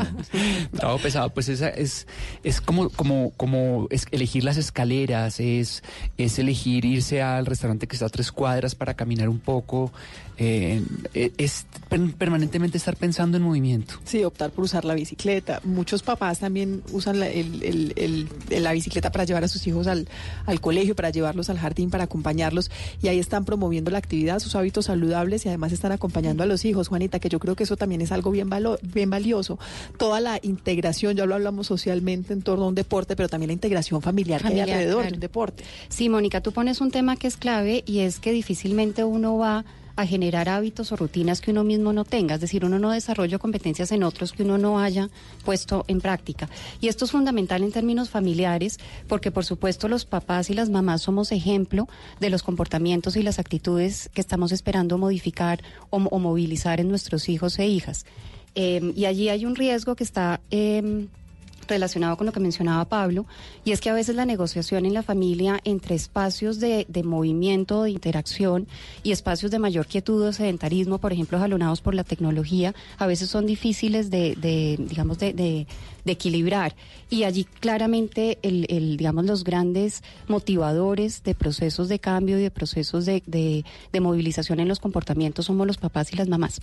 (laughs) Trabajo pesado, pues esa es, es como, como, como es elegir las escaleras, es, es elegir irse al restaurante que está a tres cuadras para caminar un poco, eh, eh, es per- permanentemente estar pensando en movimiento. Sí, optar por usar la bicicleta. Muchos papás también usan la, el- el- el- el- la bicicleta para llevar a sus hijos al, al colegio, para llevarlos al jardín, para acompañarlos. Y ahí están promoviendo la actividad, sus hábitos saludables y además están acompañando a los hijos, Juanita, que yo creo que eso también es algo bien, valo- bien valioso. Toda la integración, ya lo hablamos socialmente en torno a un deporte, pero también la integración familiar, que Familiar, hay alrededor claro. de un deporte. Sí, Mónica, tú pones un tema que es clave y es que difícilmente uno va a generar hábitos o rutinas que uno mismo no tenga, es decir, uno no desarrolla competencias en otros que uno no haya puesto en práctica. Y esto es fundamental en términos familiares, porque por supuesto los papás y las mamás somos ejemplo de los comportamientos y las actitudes que estamos esperando modificar o, movilizar en nuestros hijos e hijas. Eh, y allí hay un riesgo que está... em, relacionado con lo que mencionaba Pablo, y es que a veces la negociación en la familia entre espacios de, de movimiento, de interacción y espacios de mayor quietud o sedentarismo, por ejemplo, jalonados por la tecnología, a veces son difíciles de, de, digamos, de, de- de equilibrar. Y allí claramente, el, el, digamos, los grandes motivadores de procesos de cambio y de procesos de, de- de movilización en los comportamientos somos los papás y las mamás.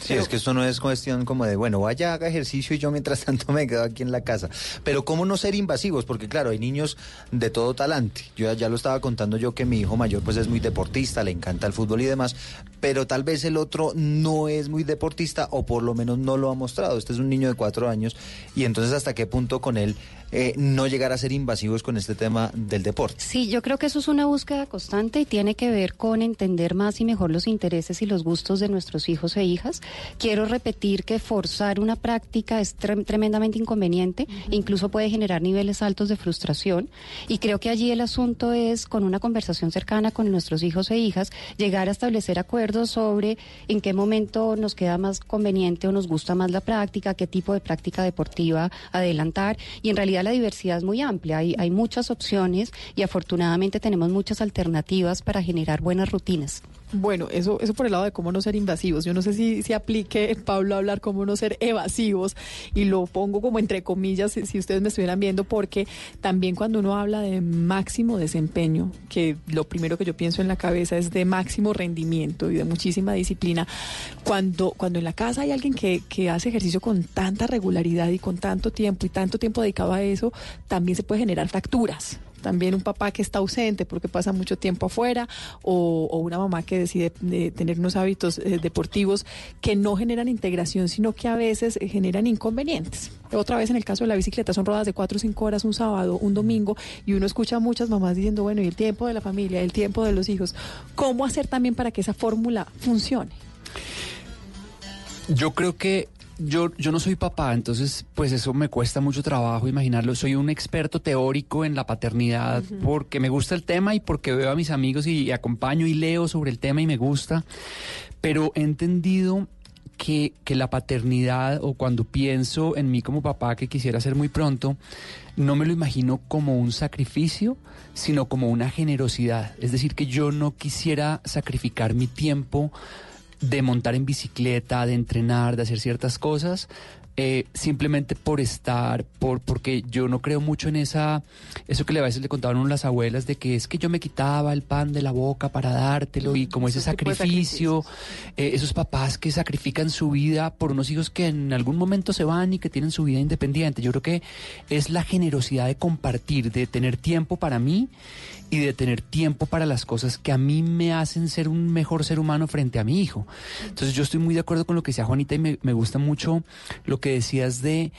Sí, es que esto no es cuestión como de, bueno, vaya, haga ejercicio y yo mientras (laughs) tanto me quedo aquí en la casa. Pero ¿cómo no ser invasivos? Porque claro, hay niños de todo talante. Yo ya, ya lo estaba contando yo que mi hijo mayor pues es muy deportista, le encanta el fútbol y demás, pero tal vez el otro no es muy deportista o por lo menos no lo ha mostrado. Este es un niño de cuatro años y entonces hasta qué punto con él eh, no llegar a ser invasivos con este tema del deporte. Sí, yo creo que eso es una búsqueda constante y tiene que ver con entender más y mejor los intereses y los gustos de nuestros hijos e hijas. Quiero repetir que forzar una práctica es trem- tremendamente inconveniente, incluso puede generar niveles altos de frustración y creo que allí el asunto es con una conversación cercana con nuestros hijos e hijas llegar a establecer acuerdos sobre en qué momento nos queda más conveniente o nos gusta más la práctica, qué tipo de práctica deportiva adelantar y en realidad la diversidad es muy amplia, hay, hay muchas opciones y afortunadamente tenemos muchas alternativas para generar buenas rutinas. Bueno, eso, eso por el lado de cómo no ser invasivos. Yo no sé si, si aplique, Pablo, a hablar cómo no ser evasivos y lo pongo como entre comillas si, si ustedes me estuvieran viendo, porque también cuando uno habla de máximo desempeño, que lo primero que yo pienso en la cabeza es de máximo rendimiento y de muchísima disciplina, cuando, cuando en la casa hay alguien que, que hace ejercicio con tanta regularidad y con tanto tiempo y tanto tiempo dedicado a eso, también se puede generar fracturas también un papá que está ausente porque pasa mucho tiempo afuera o, o una mamá que decide eh, tener unos hábitos eh, deportivos que no generan integración, sino que a veces eh, generan inconvenientes. Otra vez en el caso de la bicicleta, son rodadas de cuatro o cinco horas un sábado, un domingo, y uno escucha a muchas mamás diciendo, bueno, y el tiempo de la familia, el tiempo de los hijos. ¿Cómo hacer también para que esa fórmula funcione? Yo creo que yo, yo no soy papá, entonces pues eso me cuesta mucho trabajo imaginarlo. Soy un experto teórico en la paternidad porque me gusta el tema y porque veo a mis amigos y, acompaño y leo sobre el tema y me gusta. Pero he entendido que, que la paternidad o cuando pienso en mí como papá que quisiera ser muy pronto, no me lo imagino como un sacrificio, sino como una generosidad. Es decir, que yo no quisiera sacrificar mi tiempo de montar en bicicleta, de entrenar, de hacer ciertas cosas, eh, simplemente por estar, por porque yo no creo mucho en esa, eso que a veces le contaban las abuelas de que es que yo me quitaba el pan de la boca para dártelo y como ese sacrificio, eh, esos papás que sacrifican su vida por unos hijos que en algún momento se van y que tienen su vida independiente. Yo creo que es la generosidad de compartir, de tener tiempo para mí y de tener tiempo para las cosas que a mí me hacen ser un mejor ser humano frente a mi hijo. Entonces yo estoy muy de acuerdo con lo que decía Juanita y me, me gusta mucho lo que decías de,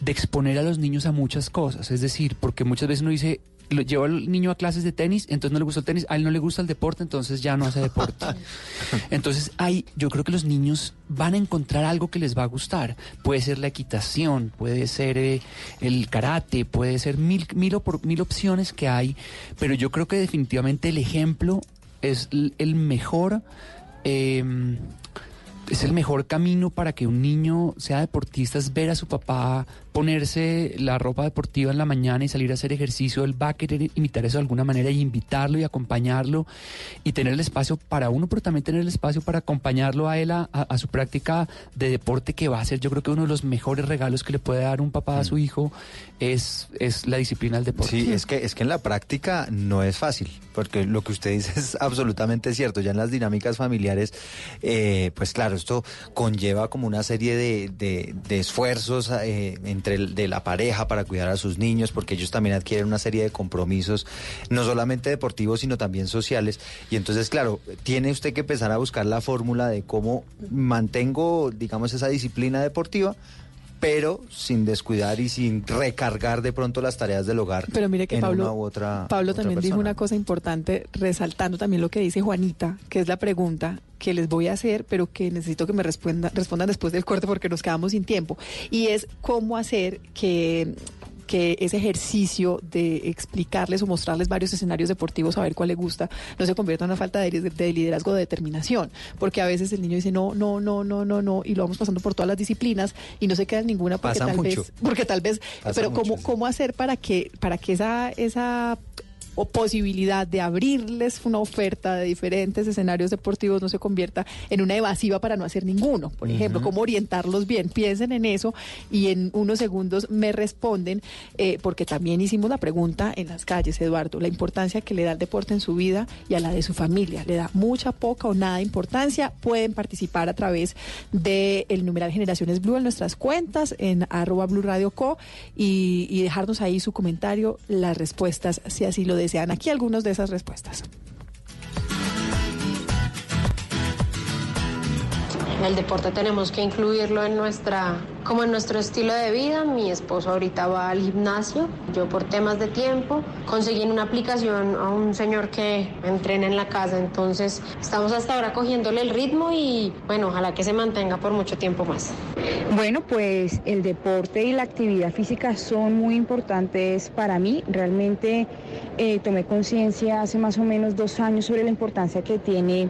de exponer a los niños a muchas cosas. Es decir, porque muchas veces uno dice, lo, lleva al niño a clases de tenis, entonces no le gusta el tenis, a él no le gusta el deporte, entonces ya no hace deporte. (laughs) Entonces hay, yo creo que los niños van a encontrar algo que les va a gustar. Puede ser la equitación, puede ser eh, el karate, puede ser mil, mil, opor- mil opciones que hay, pero yo creo que definitivamente el ejemplo es el mejor. em, es el mejor camino para que un niño sea deportista, es ver a su papá ponerse la ropa deportiva en la mañana y salir a hacer ejercicio, él va a querer imitar eso de alguna manera y invitarlo y acompañarlo y tener el espacio para uno, pero también tener el espacio para acompañarlo a él a, a su práctica de deporte que va a ser yo creo que uno de los mejores regalos que le puede dar un papá a su hijo es, es la disciplina del deporte. Sí, es que, es que en la práctica no es fácil, porque lo que usted dice es (laughs) absolutamente cierto. Ya en las dinámicas familiares, eh, pues claro, esto conlleva como una serie de, de, de esfuerzos eh, entre de la pareja para cuidar a sus niños, porque ellos también adquieren una serie de compromisos, no solamente deportivos, sino también sociales. Y entonces, claro, tiene usted que empezar a buscar la fórmula de cómo mantengo, digamos, esa disciplina deportiva pero sin descuidar y sin recargar de pronto las tareas del hogar Pero mire que en Pablo, una u otra Pablo otra también dijo una cosa importante, resaltando también lo que dice Juanita, que es la pregunta que les voy a hacer, pero que necesito que me responda, respondan después del corte porque nos quedamos sin tiempo. Y es cómo hacer que que ese ejercicio de explicarles o mostrarles varios escenarios deportivos a ver cuál le gusta no se convierta en una falta de, de liderazgo de determinación porque a veces el niño dice no no no no no no y lo vamos pasando por todas las disciplinas y no se queda en ninguna porque Pasa tal mucho. vez porque tal vez Pasa pero mucho, cómo cómo hacer para que para que esa esa o posibilidad de abrirles una oferta de diferentes escenarios deportivos no se convierta en una evasiva para no hacer ninguno. Por ejemplo, cómo orientarlos bien. Piensen en eso y en unos segundos me responden, eh, porque también hicimos la pregunta en las calles, Eduardo, la importancia que le da el deporte en su vida y a la de su familia. Le da mucha, poca o nada importancia. Pueden participar a través del el numeral Generaciones Blue en nuestras cuentas, en arroba Blue Radio Co. Y, y dejarnos ahí su comentario, las respuestas, si así lo desean. Aquí algunas de esas respuestas. El deporte tenemos que incluirlo en nuestra, como en nuestro estilo de vida. Mi esposo ahorita va al gimnasio. Yo por temas de tiempo conseguí en una aplicación a un señor que entrena en la casa. Entonces estamos hasta ahora cogiéndole el ritmo y bueno, ojalá que se mantenga por mucho tiempo más. Bueno, pues el deporte y la actividad física son muy importantes para mí. Realmente eh, tomé conciencia hace más o menos dos años sobre la importancia que tiene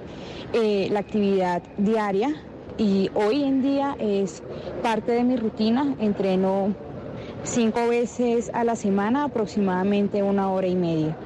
eh, la actividad diaria y hoy en día es parte de mi rutina. Entreno cinco veces a la semana, aproximadamente una hora y media.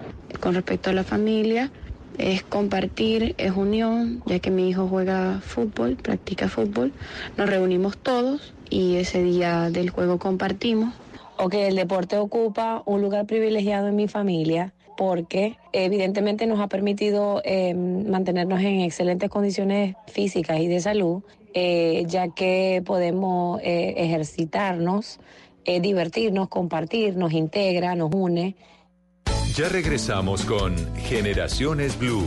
Con respecto a la familia, es compartir, es unión, ya que mi hijo juega fútbol, practica fútbol. Nos reunimos todos y ese día del juego compartimos. o que el deporte ocupa un lugar privilegiado en mi familia porque evidentemente nos ha permitido eh, mantenernos en excelentes condiciones físicas y de salud, eh, ya que podemos eh, ejercitarnos, eh, divertirnos, compartir, nos integra, nos une. Ya regresamos con Generaciones Blue.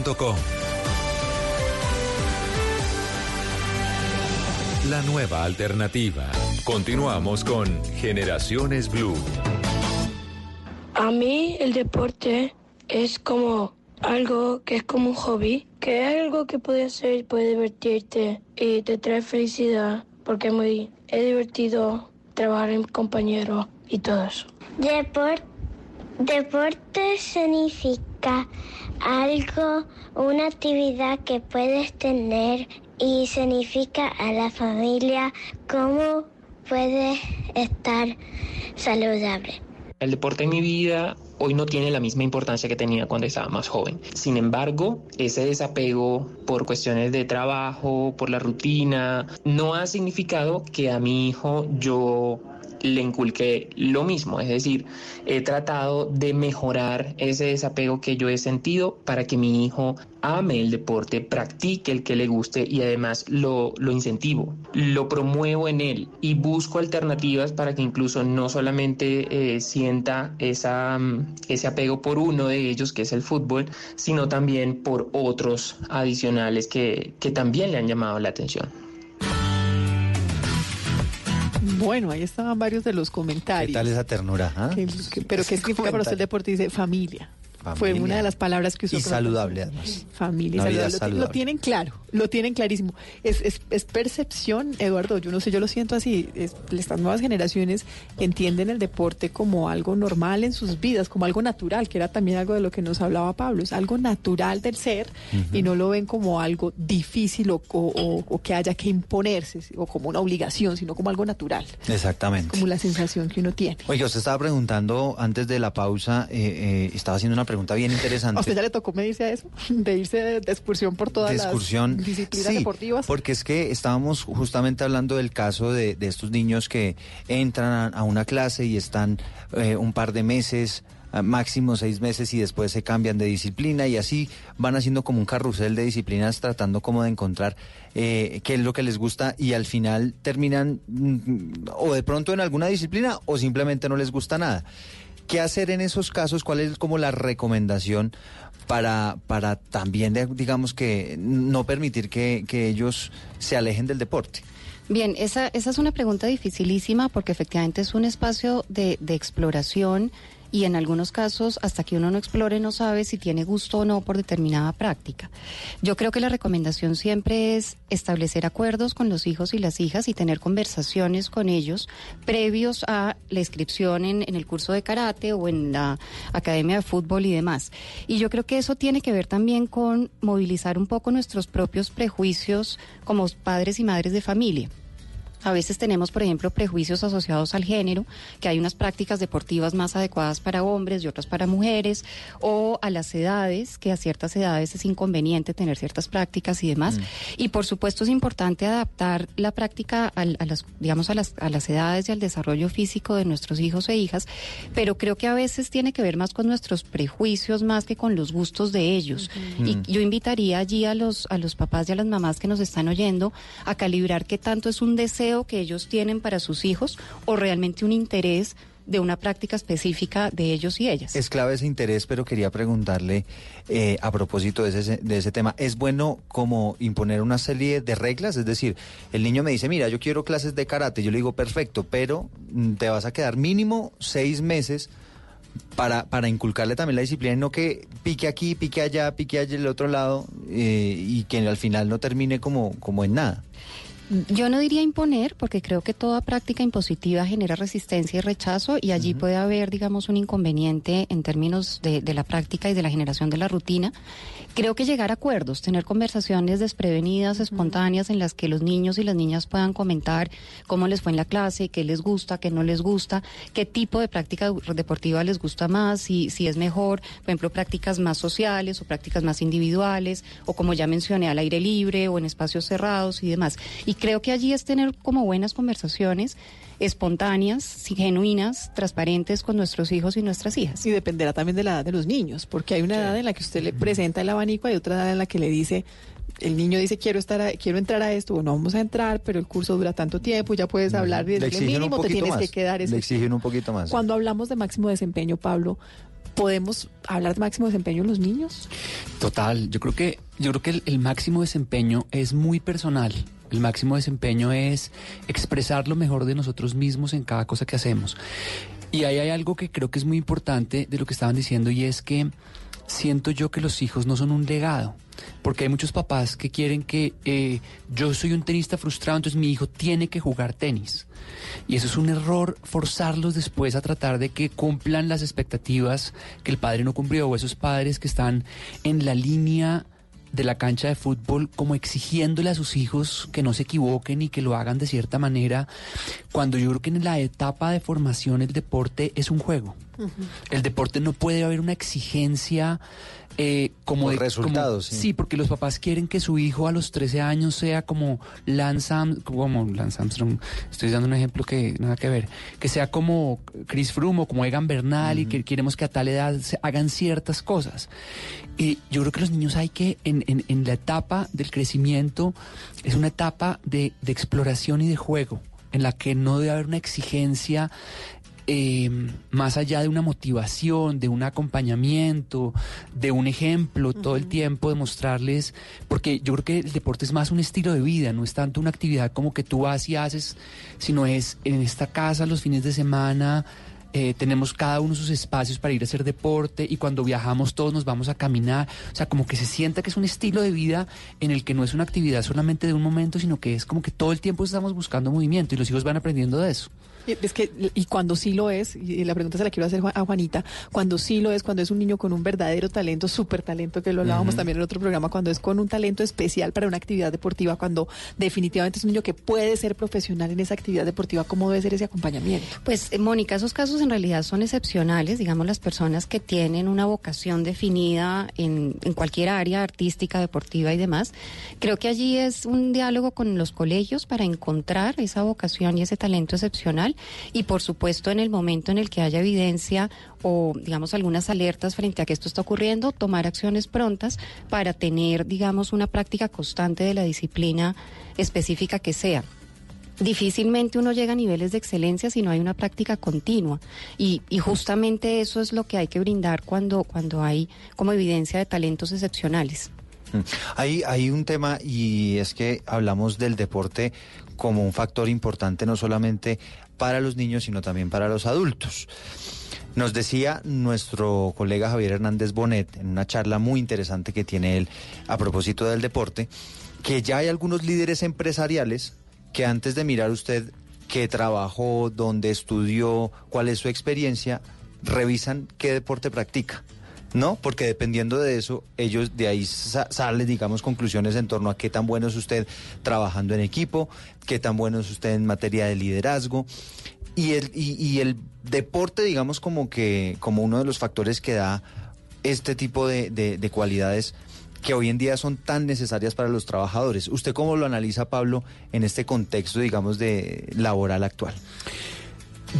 La nueva alternativa. Continuamos con Generaciones Blue. A mí el deporte es como algo que es como un hobby, que es algo que puedes hacer, puedes divertirte y te trae felicidad, porque es muy es divertido trabajar en compañeros y todo eso. Depor- deporte significa algo, una actividad que puedes tener y significa a la familia cómo puedes estar saludable. El deporte en mi vida hoy no tiene la misma importancia que tenía cuando estaba más joven. Sin embargo, ese desapego por cuestiones de trabajo, por la rutina, no ha significado que a mi hijo yo le inculqué lo mismo, es decir, he tratado de mejorar ese desapego que yo he sentido para que mi hijo ame el deporte, practique el que le guste y además lo, lo incentivo, lo promuevo en él y busco alternativas para que incluso no solamente eh, sienta esa, mm, ese apego por uno de ellos, que es el fútbol, sino también por otros adicionales que, que también le han llamado la atención. Bueno, ahí estaban varios de los comentarios. ¿Qué tal esa ternura? ah? Que- que- pero ¿qué significa para usted el deporte? Dice familia. Fue una de las palabras que usó. Y saludable, además. Familia, saludable. Lo, ti- lo saludable. tienen claro, lo tienen clarísimo. Es, es, es percepción, Eduardo, yo no sé, yo lo siento así. es- estas nuevas generaciones entienden el deporte como algo normal en sus vidas, como algo natural, que era también algo de lo que nos hablaba Pablo. Es algo natural del ser y no lo ven como algo difícil o, o- o- o que haya que imponerse o como una obligación, sino como algo natural, Exactamente. como la sensación que uno tiene. Oye, usted estaba preguntando antes de la pausa, eh, eh, estaba haciendo una pregunta bien interesante. ¿A usted ya le tocó medirse a eso? (laughs) De irse de, excursión por todas de las excursión. disciplinas Sí, deportivas. Porque es que estábamos justamente hablando del caso de, de estos niños que entran a, a una clase y están eh, un par de meses, máximo seis meses y después se cambian de disciplina y así van haciendo como un carrusel de disciplinas tratando como de encontrar eh, qué es lo que les gusta y al final terminan mm, o de pronto en alguna disciplina o simplemente no les gusta nada. ¿Qué hacer en esos casos? ¿Cuál es como la recomendación para, para también, digamos que, no permitir que, que ellos se alejen del deporte? Bien, esa, esa es una pregunta dificilísima porque efectivamente es un espacio de, de exploración y en algunos casos hasta que uno no explore no sabe si tiene gusto o no por determinada práctica. Yo creo que la recomendación siempre es establecer acuerdos con los hijos y las hijas y tener conversaciones con ellos previos a la inscripción en, en el curso de karate o en la academia de fútbol y demás. Y yo creo que eso tiene que ver también con movilizar un poco nuestros propios prejuicios como padres y madres de familia. A veces tenemos, por ejemplo, prejuicios asociados al género, que hay unas prácticas deportivas más adecuadas para hombres y otras para mujeres, o a las edades, que a ciertas edades es inconveniente tener ciertas prácticas y demás. Y por supuesto es importante adaptar la práctica al- a, las, digamos, a las, a las edades y al desarrollo físico de nuestros hijos e hijas, pero creo que a veces tiene que ver más con nuestros prejuicios más que con los gustos de ellos. Y Mm. yo invitaría allí a los, a los papás y a las mamás que nos están oyendo a calibrar qué tanto es un deseo que ellos tienen para sus hijos o realmente un interés de una práctica específica de ellos y ellas. Es clave ese interés, pero quería preguntarle eh, a propósito de ese, de ese tema, ¿es bueno como imponer una serie de reglas? Es decir, el niño me dice, mira, yo quiero clases de karate, yo le digo, perfecto, pero mm, te vas a quedar mínimo seis meses para, para inculcarle también la disciplina y no que pique aquí, pique allá, pique allá el otro lado eh, y que al final no termine como, como en nada. Yo no diría imponer, porque creo que toda práctica impositiva genera resistencia y rechazo y allí puede haber, digamos, un inconveniente en términos de, de la práctica y de la generación de la rutina. Creo que llegar a acuerdos, tener conversaciones desprevenidas, espontáneas, en las que los niños y las niñas puedan comentar cómo les fue en la clase, qué les gusta, qué no les gusta, qué tipo de práctica deportiva les gusta más, si, si es mejor, por ejemplo, prácticas más sociales o prácticas más individuales, o como ya mencioné, al aire libre o en espacios cerrados y demás. Y creo que allí es tener como buenas conversaciones espontáneas, genuinas, transparentes con nuestros hijos y nuestras hijas. Y dependerá también de la edad de los niños, porque hay una edad en la que usted le presenta el abanico, hay otra edad en la que le dice, el niño dice quiero estar, a- quiero entrar a esto, bueno vamos a entrar, pero el curso dura tanto tiempo, ya puedes hablar y Le desde exigen un mínimo te tienes más. que quedar. ese Le exigen un poquito más. Cuando hablamos de máximo desempeño, Pablo, ¿podemos hablar de máximo desempeño en los niños? Total, yo creo que yo creo que el, el máximo desempeño es muy personal. El máximo desempeño es expresar lo mejor de nosotros mismos en cada cosa que hacemos. Y ahí hay algo que creo que es muy importante de lo que estaban diciendo y es que siento yo que los hijos no son un legado. Porque hay muchos papás que quieren que eh, yo soy un tenista frustrado, entonces mi hijo tiene que jugar tenis. Y eso es un error forzarlos después a tratar de que cumplan las expectativas que el padre no cumplió o esos padres que están en la línea de la cancha de fútbol como exigiéndole a sus hijos que no se equivoquen y que lo hagan de cierta manera, cuando yo creo que en la etapa de formación el deporte es un juego. El deporte no puede haber una exigencia eh, como Por de resultados, como- sí. porque los papás quieren que su hijo a los 13 años sea como Lance, Am- como Lance Armstrong, estoy dando un ejemplo que nada que ver, que sea como Chris Froome o como Egan Bernal y que queremos que a tal edad se hagan ciertas cosas. Y yo creo que los niños hay que, en, en- en la etapa del crecimiento, es una etapa de, de exploración y de juego, en la que no debe haber una exigencia eh, más allá de una motivación, de un acompañamiento, de un ejemplo, todo el tiempo de mostrarles, porque yo creo que el deporte es más un estilo de vida, no es tanto una actividad como que tú vas y haces, sino es en esta casa los fines de semana. eh, tenemos cada uno sus espacios para ir a hacer deporte y cuando viajamos todos nos vamos a caminar. O sea, como que se sienta que es un estilo de vida en el que no es una actividad solamente de un momento, sino que es como que todo el tiempo estamos buscando movimiento y los hijos van aprendiendo de eso. Y Es que, y cuando sí lo es, y la pregunta se la quiero hacer a Juanita, cuando sí lo es, cuando es un niño con un verdadero talento, súper talento, que lo hablábamos también en otro programa, cuando es con un talento especial para una actividad deportiva, cuando definitivamente es un niño que puede ser profesional en esa actividad deportiva, ¿cómo debe ser ese acompañamiento? Pues, eh, Mónica, esos casos en realidad son excepcionales, digamos, las personas que tienen una vocación definida en, en cualquier área artística, deportiva y demás. Creo que allí es un diálogo con los colegios para encontrar esa vocación y ese talento excepcional y, por supuesto, en el momento en el que haya evidencia o, digamos, algunas alertas frente a que esto está ocurriendo, tomar acciones prontas para tener, digamos, una práctica constante de la disciplina específica que sea. Difícilmente uno llega a niveles de excelencia si no hay una práctica continua y, y justamente eso es lo que hay que brindar cuando, cuando hay como evidencia de talentos excepcionales. Mm. Hay, hay un tema y es que hablamos del deporte como un factor importante no solamente para los niños, sino también para los adultos. Nos decía nuestro colega Javier Hernández Bonet en una charla muy interesante que tiene él a propósito del deporte, que ya hay algunos líderes empresariales que antes de mirar usted qué trabajó, dónde estudió, cuál es su experiencia, revisan qué deporte practica. ¿No? Porque dependiendo de eso, ellos de ahí sa- salen, digamos, conclusiones en torno a qué tan bueno es usted trabajando en equipo, qué tan bueno es usted en materia de liderazgo. Y el, y, y el deporte, digamos, como que, como uno de los factores que da este tipo de, de- de cualidades que hoy en día son tan necesarias para los trabajadores. ¿Usted cómo lo analiza, Pablo, en este contexto, digamos, de laboral actual?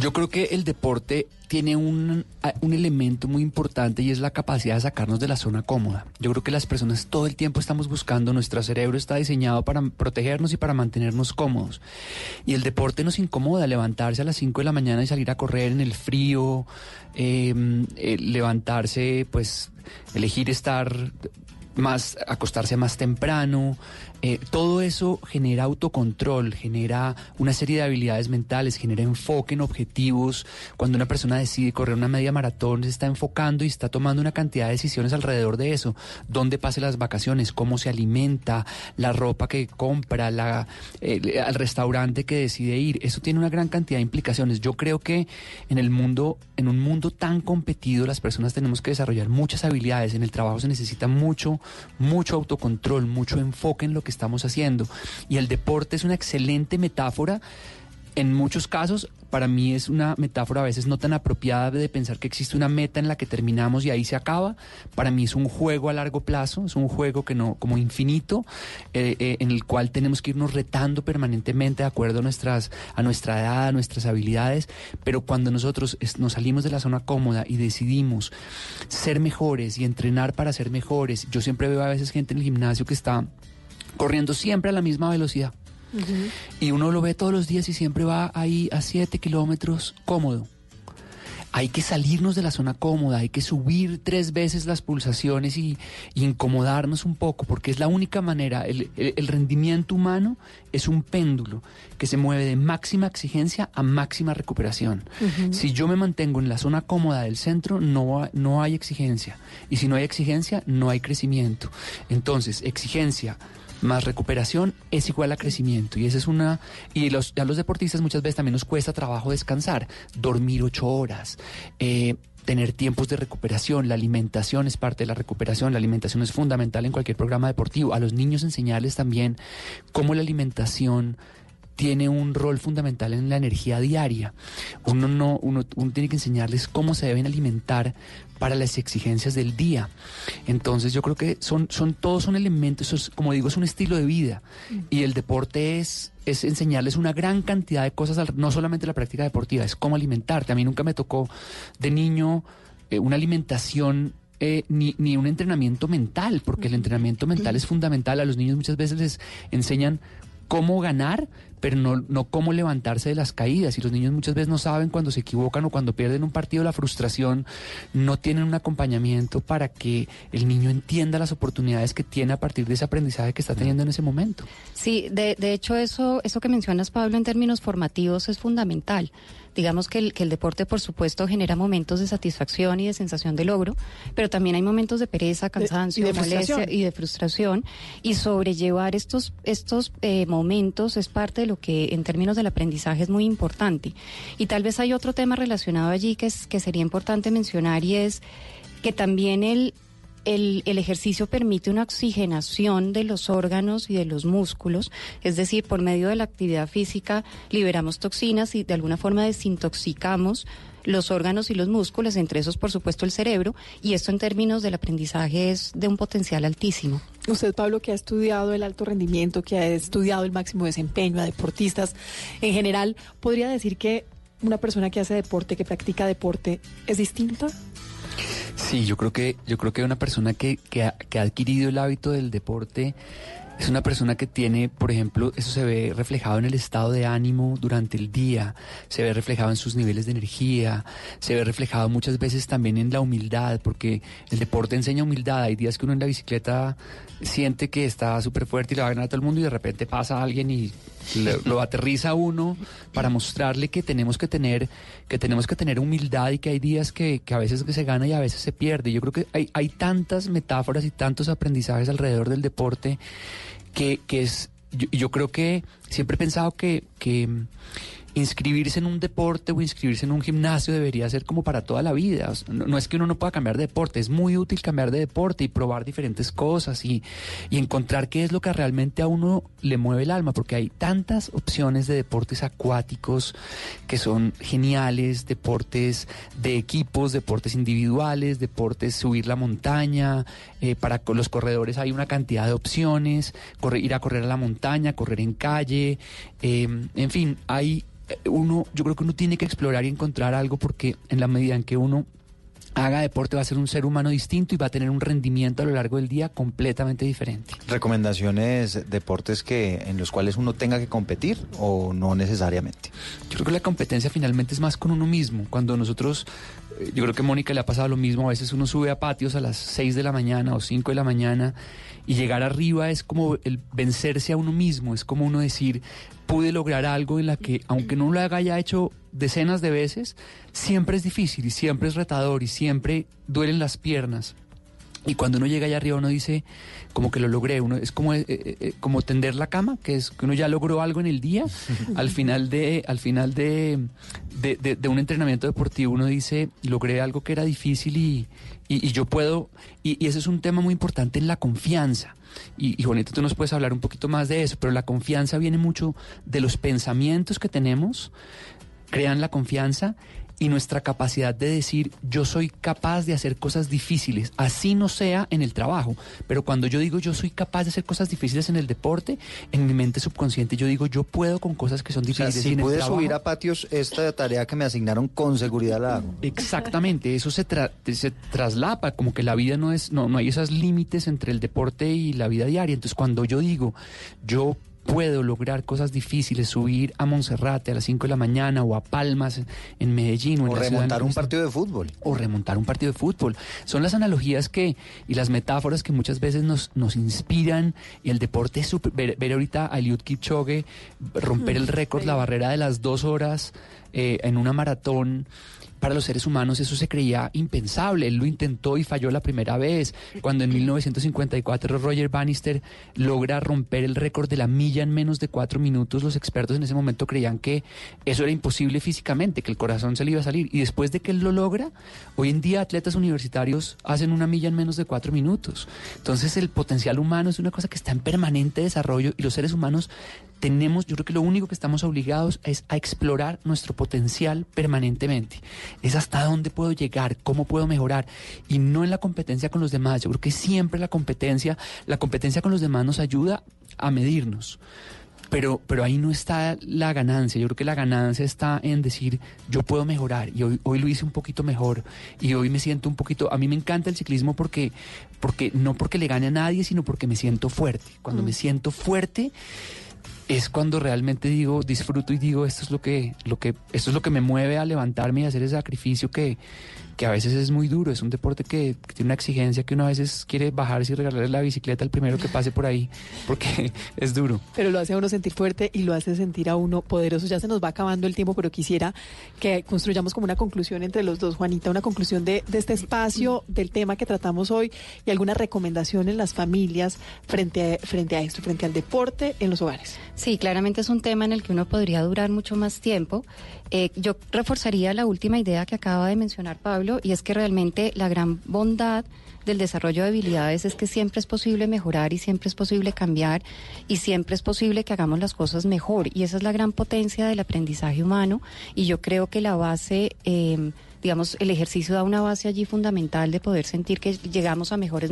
Yo creo que el deporte tiene un, un elemento muy importante y es la capacidad de sacarnos de la zona cómoda. Yo creo que las personas todo el tiempo estamos buscando, nuestro cerebro está diseñado para protegernos y para mantenernos cómodos. Y el deporte nos incomoda, levantarse a las 5 de la mañana y salir a correr en el frío, eh, eh, levantarse, pues elegir estar más acostarse más temprano, eh, todo eso genera autocontrol, genera una serie de habilidades mentales, genera enfoque en objetivos. Cuando una persona decide correr una media maratón, se está enfocando y está tomando una cantidad de decisiones alrededor de eso. Dónde pase las vacaciones, cómo se alimenta, la ropa que compra, la, al restaurante que decide ir. Eso tiene una gran cantidad de implicaciones. Yo creo que en el mundo, en un mundo tan competido, las personas tenemos que desarrollar muchas habilidades. En el trabajo se necesita mucho, mucho autocontrol, mucho enfoque en lo que estamos haciendo. Y el deporte es una excelente metáfora. En muchos casos, para mí es una metáfora a veces no tan apropiada de pensar que existe una meta en la que terminamos y ahí se acaba. Para mí es un juego a largo plazo, es un juego que no, como infinito, eh, eh, en el cual tenemos que irnos retando permanentemente de acuerdo a nuestras, a nuestra edad, a nuestras habilidades. Pero cuando nosotros nos salimos de la zona cómoda y decidimos ser mejores y entrenar para ser mejores, yo siempre veo a veces gente en el gimnasio que está corriendo siempre a la misma velocidad. Y uno lo ve todos los días y siempre va ahí a 7 kilómetros cómodo. Hay que salirnos de la zona cómoda, hay que subir tres veces las pulsaciones y, y incomodarnos un poco, porque es la única manera. El, el- el rendimiento humano es un péndulo que se mueve de máxima exigencia a máxima recuperación. Si yo me mantengo en la zona cómoda del centro, no, no hay exigencia. Y si no hay exigencia, no hay crecimiento. Entonces, exigencia más recuperación es igual a crecimiento. Y esa es una. Y los, a los deportistas muchas veces también nos cuesta trabajo descansar, dormir ocho horas. eh, Tener tiempos de recuperación, la alimentación es parte de la recuperación, la alimentación es fundamental en cualquier programa deportivo. A los niños enseñarles también cómo la alimentación tiene un rol fundamental en la energía diaria. Uno no, uno, uno tiene que enseñarles cómo se deben alimentar para las exigencias del día. Entonces yo creo que son, son todos son elementos, es, como digo, es un estilo de vida. Y el deporte es, es enseñarles una gran cantidad de cosas, no solamente la práctica deportiva, es cómo alimentarte. A mí nunca me tocó de niño eh, una alimentación eh, ni, ni un entrenamiento mental, porque el entrenamiento mental es fundamental. A los niños muchas veces les enseñan cómo ganar, pero no, no cómo levantarse de las caídas. Y los niños muchas veces no saben cuando se equivocan o cuando pierden un partido, la frustración, no tienen un acompañamiento para que el niño entienda las oportunidades que tiene a partir de ese aprendizaje que está teniendo en ese momento. Sí, de, de hecho eso, eso que mencionas, Pablo, en términos formativos es fundamental. Digamos que el, que el deporte, por supuesto, genera momentos de satisfacción y de sensación de logro, pero también hay momentos de pereza, cansancio, y de molestia frustración. y de frustración. Y sobrellevar estos, estos eh, momentos es parte de lo que en términos del aprendizaje es muy importante. Y tal vez hay otro tema relacionado allí que, es, que sería importante mencionar y es que también el, el, el, ejercicio permite una oxigenación de los órganos y de los músculos, es decir, por medio de la actividad física liberamos toxinas y de alguna forma desintoxicamos los órganos y los músculos, entre esos por supuesto el cerebro, y esto en términos del aprendizaje es de un potencial altísimo. Usted, Pablo, que ha estudiado el alto rendimiento, que ha estudiado el máximo desempeño a deportistas, en general, ¿podría decir que una persona que hace deporte, que practica deporte, es distinta? Sí, yo creo que, yo creo que una persona que, que, ha, que ha adquirido el hábito del deporte es una persona que tiene, por ejemplo, eso se ve reflejado en el estado de ánimo durante el día, se ve reflejado en sus niveles de energía, se ve reflejado muchas veces también en la humildad, porque el deporte enseña humildad. Hay días que uno en la bicicleta siente que está súper fuerte y le va a ganar a todo el mundo y de repente pasa alguien y lo, aterriza a uno para mostrarle que tenemos que tener que tenemos que tener humildad y que hay días que, que a veces se gana y a veces se pierde. Yo creo que hay, hay tantas metáforas y tantos aprendizajes alrededor del deporte que, que es, yo, yo, creo que siempre he pensado que, que inscribirse en un deporte o inscribirse en un gimnasio debería ser como para toda la vida. No, es que uno no pueda cambiar de deporte, es muy útil cambiar de deporte y probar diferentes cosas y, y, encontrar qué es lo que realmente a uno le mueve el alma, porque hay tantas opciones de deportes acuáticos que son geniales, deportes de equipos, deportes individuales, deportes subir la montaña, eh, para los corredores hay una cantidad de opciones, correr, ir a correr a la montaña, correr en calle, eh, en fin, hay uno, yo creo que uno tiene que explorar y encontrar algo porque en la medida en que uno haga deporte va a ser un ser humano distinto y va a tener un rendimiento a lo largo del día completamente diferente. ¿Recomendaciones deportes que en los cuales uno tenga que competir o no necesariamente? Yo creo que la competencia finalmente es más con uno mismo. Cuando nosotros, yo creo que a Mónica le ha pasado lo mismo, a veces uno sube a patios a las 6 de la mañana o 5 de la mañana y llegar arriba es como el vencerse a uno mismo, es como uno decir, pude lograr algo en la que, aunque no lo haya hecho decenas de veces, siempre es difícil y siempre es retador y siempre duelen las piernas. Y cuando uno llega allá arriba uno dice, como que lo logré, uno es como, eh, eh, como tender la cama, que es que uno ya logró algo en el día, (laughs) al final de, al final de, de, de, de un entrenamiento deportivo uno dice, logré algo que era difícil y, y, y yo puedo, y, y ese es un tema muy importante en la confianza. Y, y Juanito, tú nos puedes hablar un poquito más de eso, pero la confianza viene mucho de los pensamientos que tenemos, crean la confianza y nuestra capacidad de decir yo soy capaz de hacer cosas difíciles, así no sea en el trabajo, pero cuando yo digo yo soy capaz de hacer cosas difíciles en el deporte, en mi mente subconsciente yo digo yo puedo con cosas que son difíciles. O sea, si en el trabajo, subir a patios, esta tarea que me asignaron con seguridad la hago. Exactamente, eso se, tra se traslapa, como que la vida no es, no, no hay esos límites entre el deporte y la vida diaria. Entonces cuando yo digo yo puedo lograr cosas difíciles, subir a Monserrate a las 5 de la mañana o a Palmas en Medellín o, en o la remontar ciudad un partido de fútbol. O remontar un partido de fútbol. Son las analogías que y las metáforas que muchas veces nos, nos inspiran y el deporte es super, ver, ver, ahorita a Eliud Kipchoge romper el récord, la barrera de las dos horas eh, en una maratón para los seres humanos eso se creía impensable. Él lo intentó y falló la primera vez. Cuando en 1954 Roger Bannister logra romper el récord de la milla en menos de cuatro minutos, los expertos en ese momento creían que eso era imposible físicamente, que el corazón se le iba a salir. Y después de que él lo logra, hoy en día atletas universitarios hacen una milla en menos de cuatro minutos. Entonces el potencial humano es una cosa que está en permanente desarrollo y los seres humanos tenemos, yo creo que lo único que estamos obligados es a explorar nuestro potencial permanentemente. Es hasta dónde puedo llegar, cómo puedo mejorar y no en la competencia con los demás. Yo creo que siempre la competencia, la competencia con los demás nos ayuda a medirnos. Pero, pero ahí no está la ganancia. Yo creo que la ganancia está en decir, yo puedo mejorar y hoy, hoy lo hice un poquito mejor y hoy me siento un poquito... A mí me encanta el ciclismo porque, porque no porque le gane a nadie, sino porque me siento fuerte. Cuando mm. me siento fuerte es cuando realmente digo, disfruto y digo, esto es lo que, lo que, esto es lo que me mueve a levantarme y hacer ese sacrificio que, que a veces es muy duro, es un deporte que, que tiene una exigencia que uno a veces quiere bajarse y regalarle la bicicleta al primero que pase por ahí, (laughs) porque es duro. Pero lo hace a uno sentir fuerte y lo hace sentir a uno poderoso. Ya se nos va acabando el tiempo, pero quisiera que construyamos como una conclusión entre los dos, Juanita, una conclusión de, de este espacio, del tema que tratamos hoy y alguna recomendación en las familias frente a, frente a esto, frente al deporte en los hogares. Sí, claramente es un tema en el que uno podría durar mucho más tiempo. Eh, yo reforzaría la última idea que acaba de mencionar Pablo y es que realmente la gran bondad del desarrollo de habilidades es que siempre es posible mejorar y siempre es posible cambiar y siempre es posible que hagamos las cosas mejor. Y esa es la gran potencia del aprendizaje humano y yo creo que la base... Eh, digamos, el ejercicio da una base allí fundamental de poder sentir que llegamos a mejores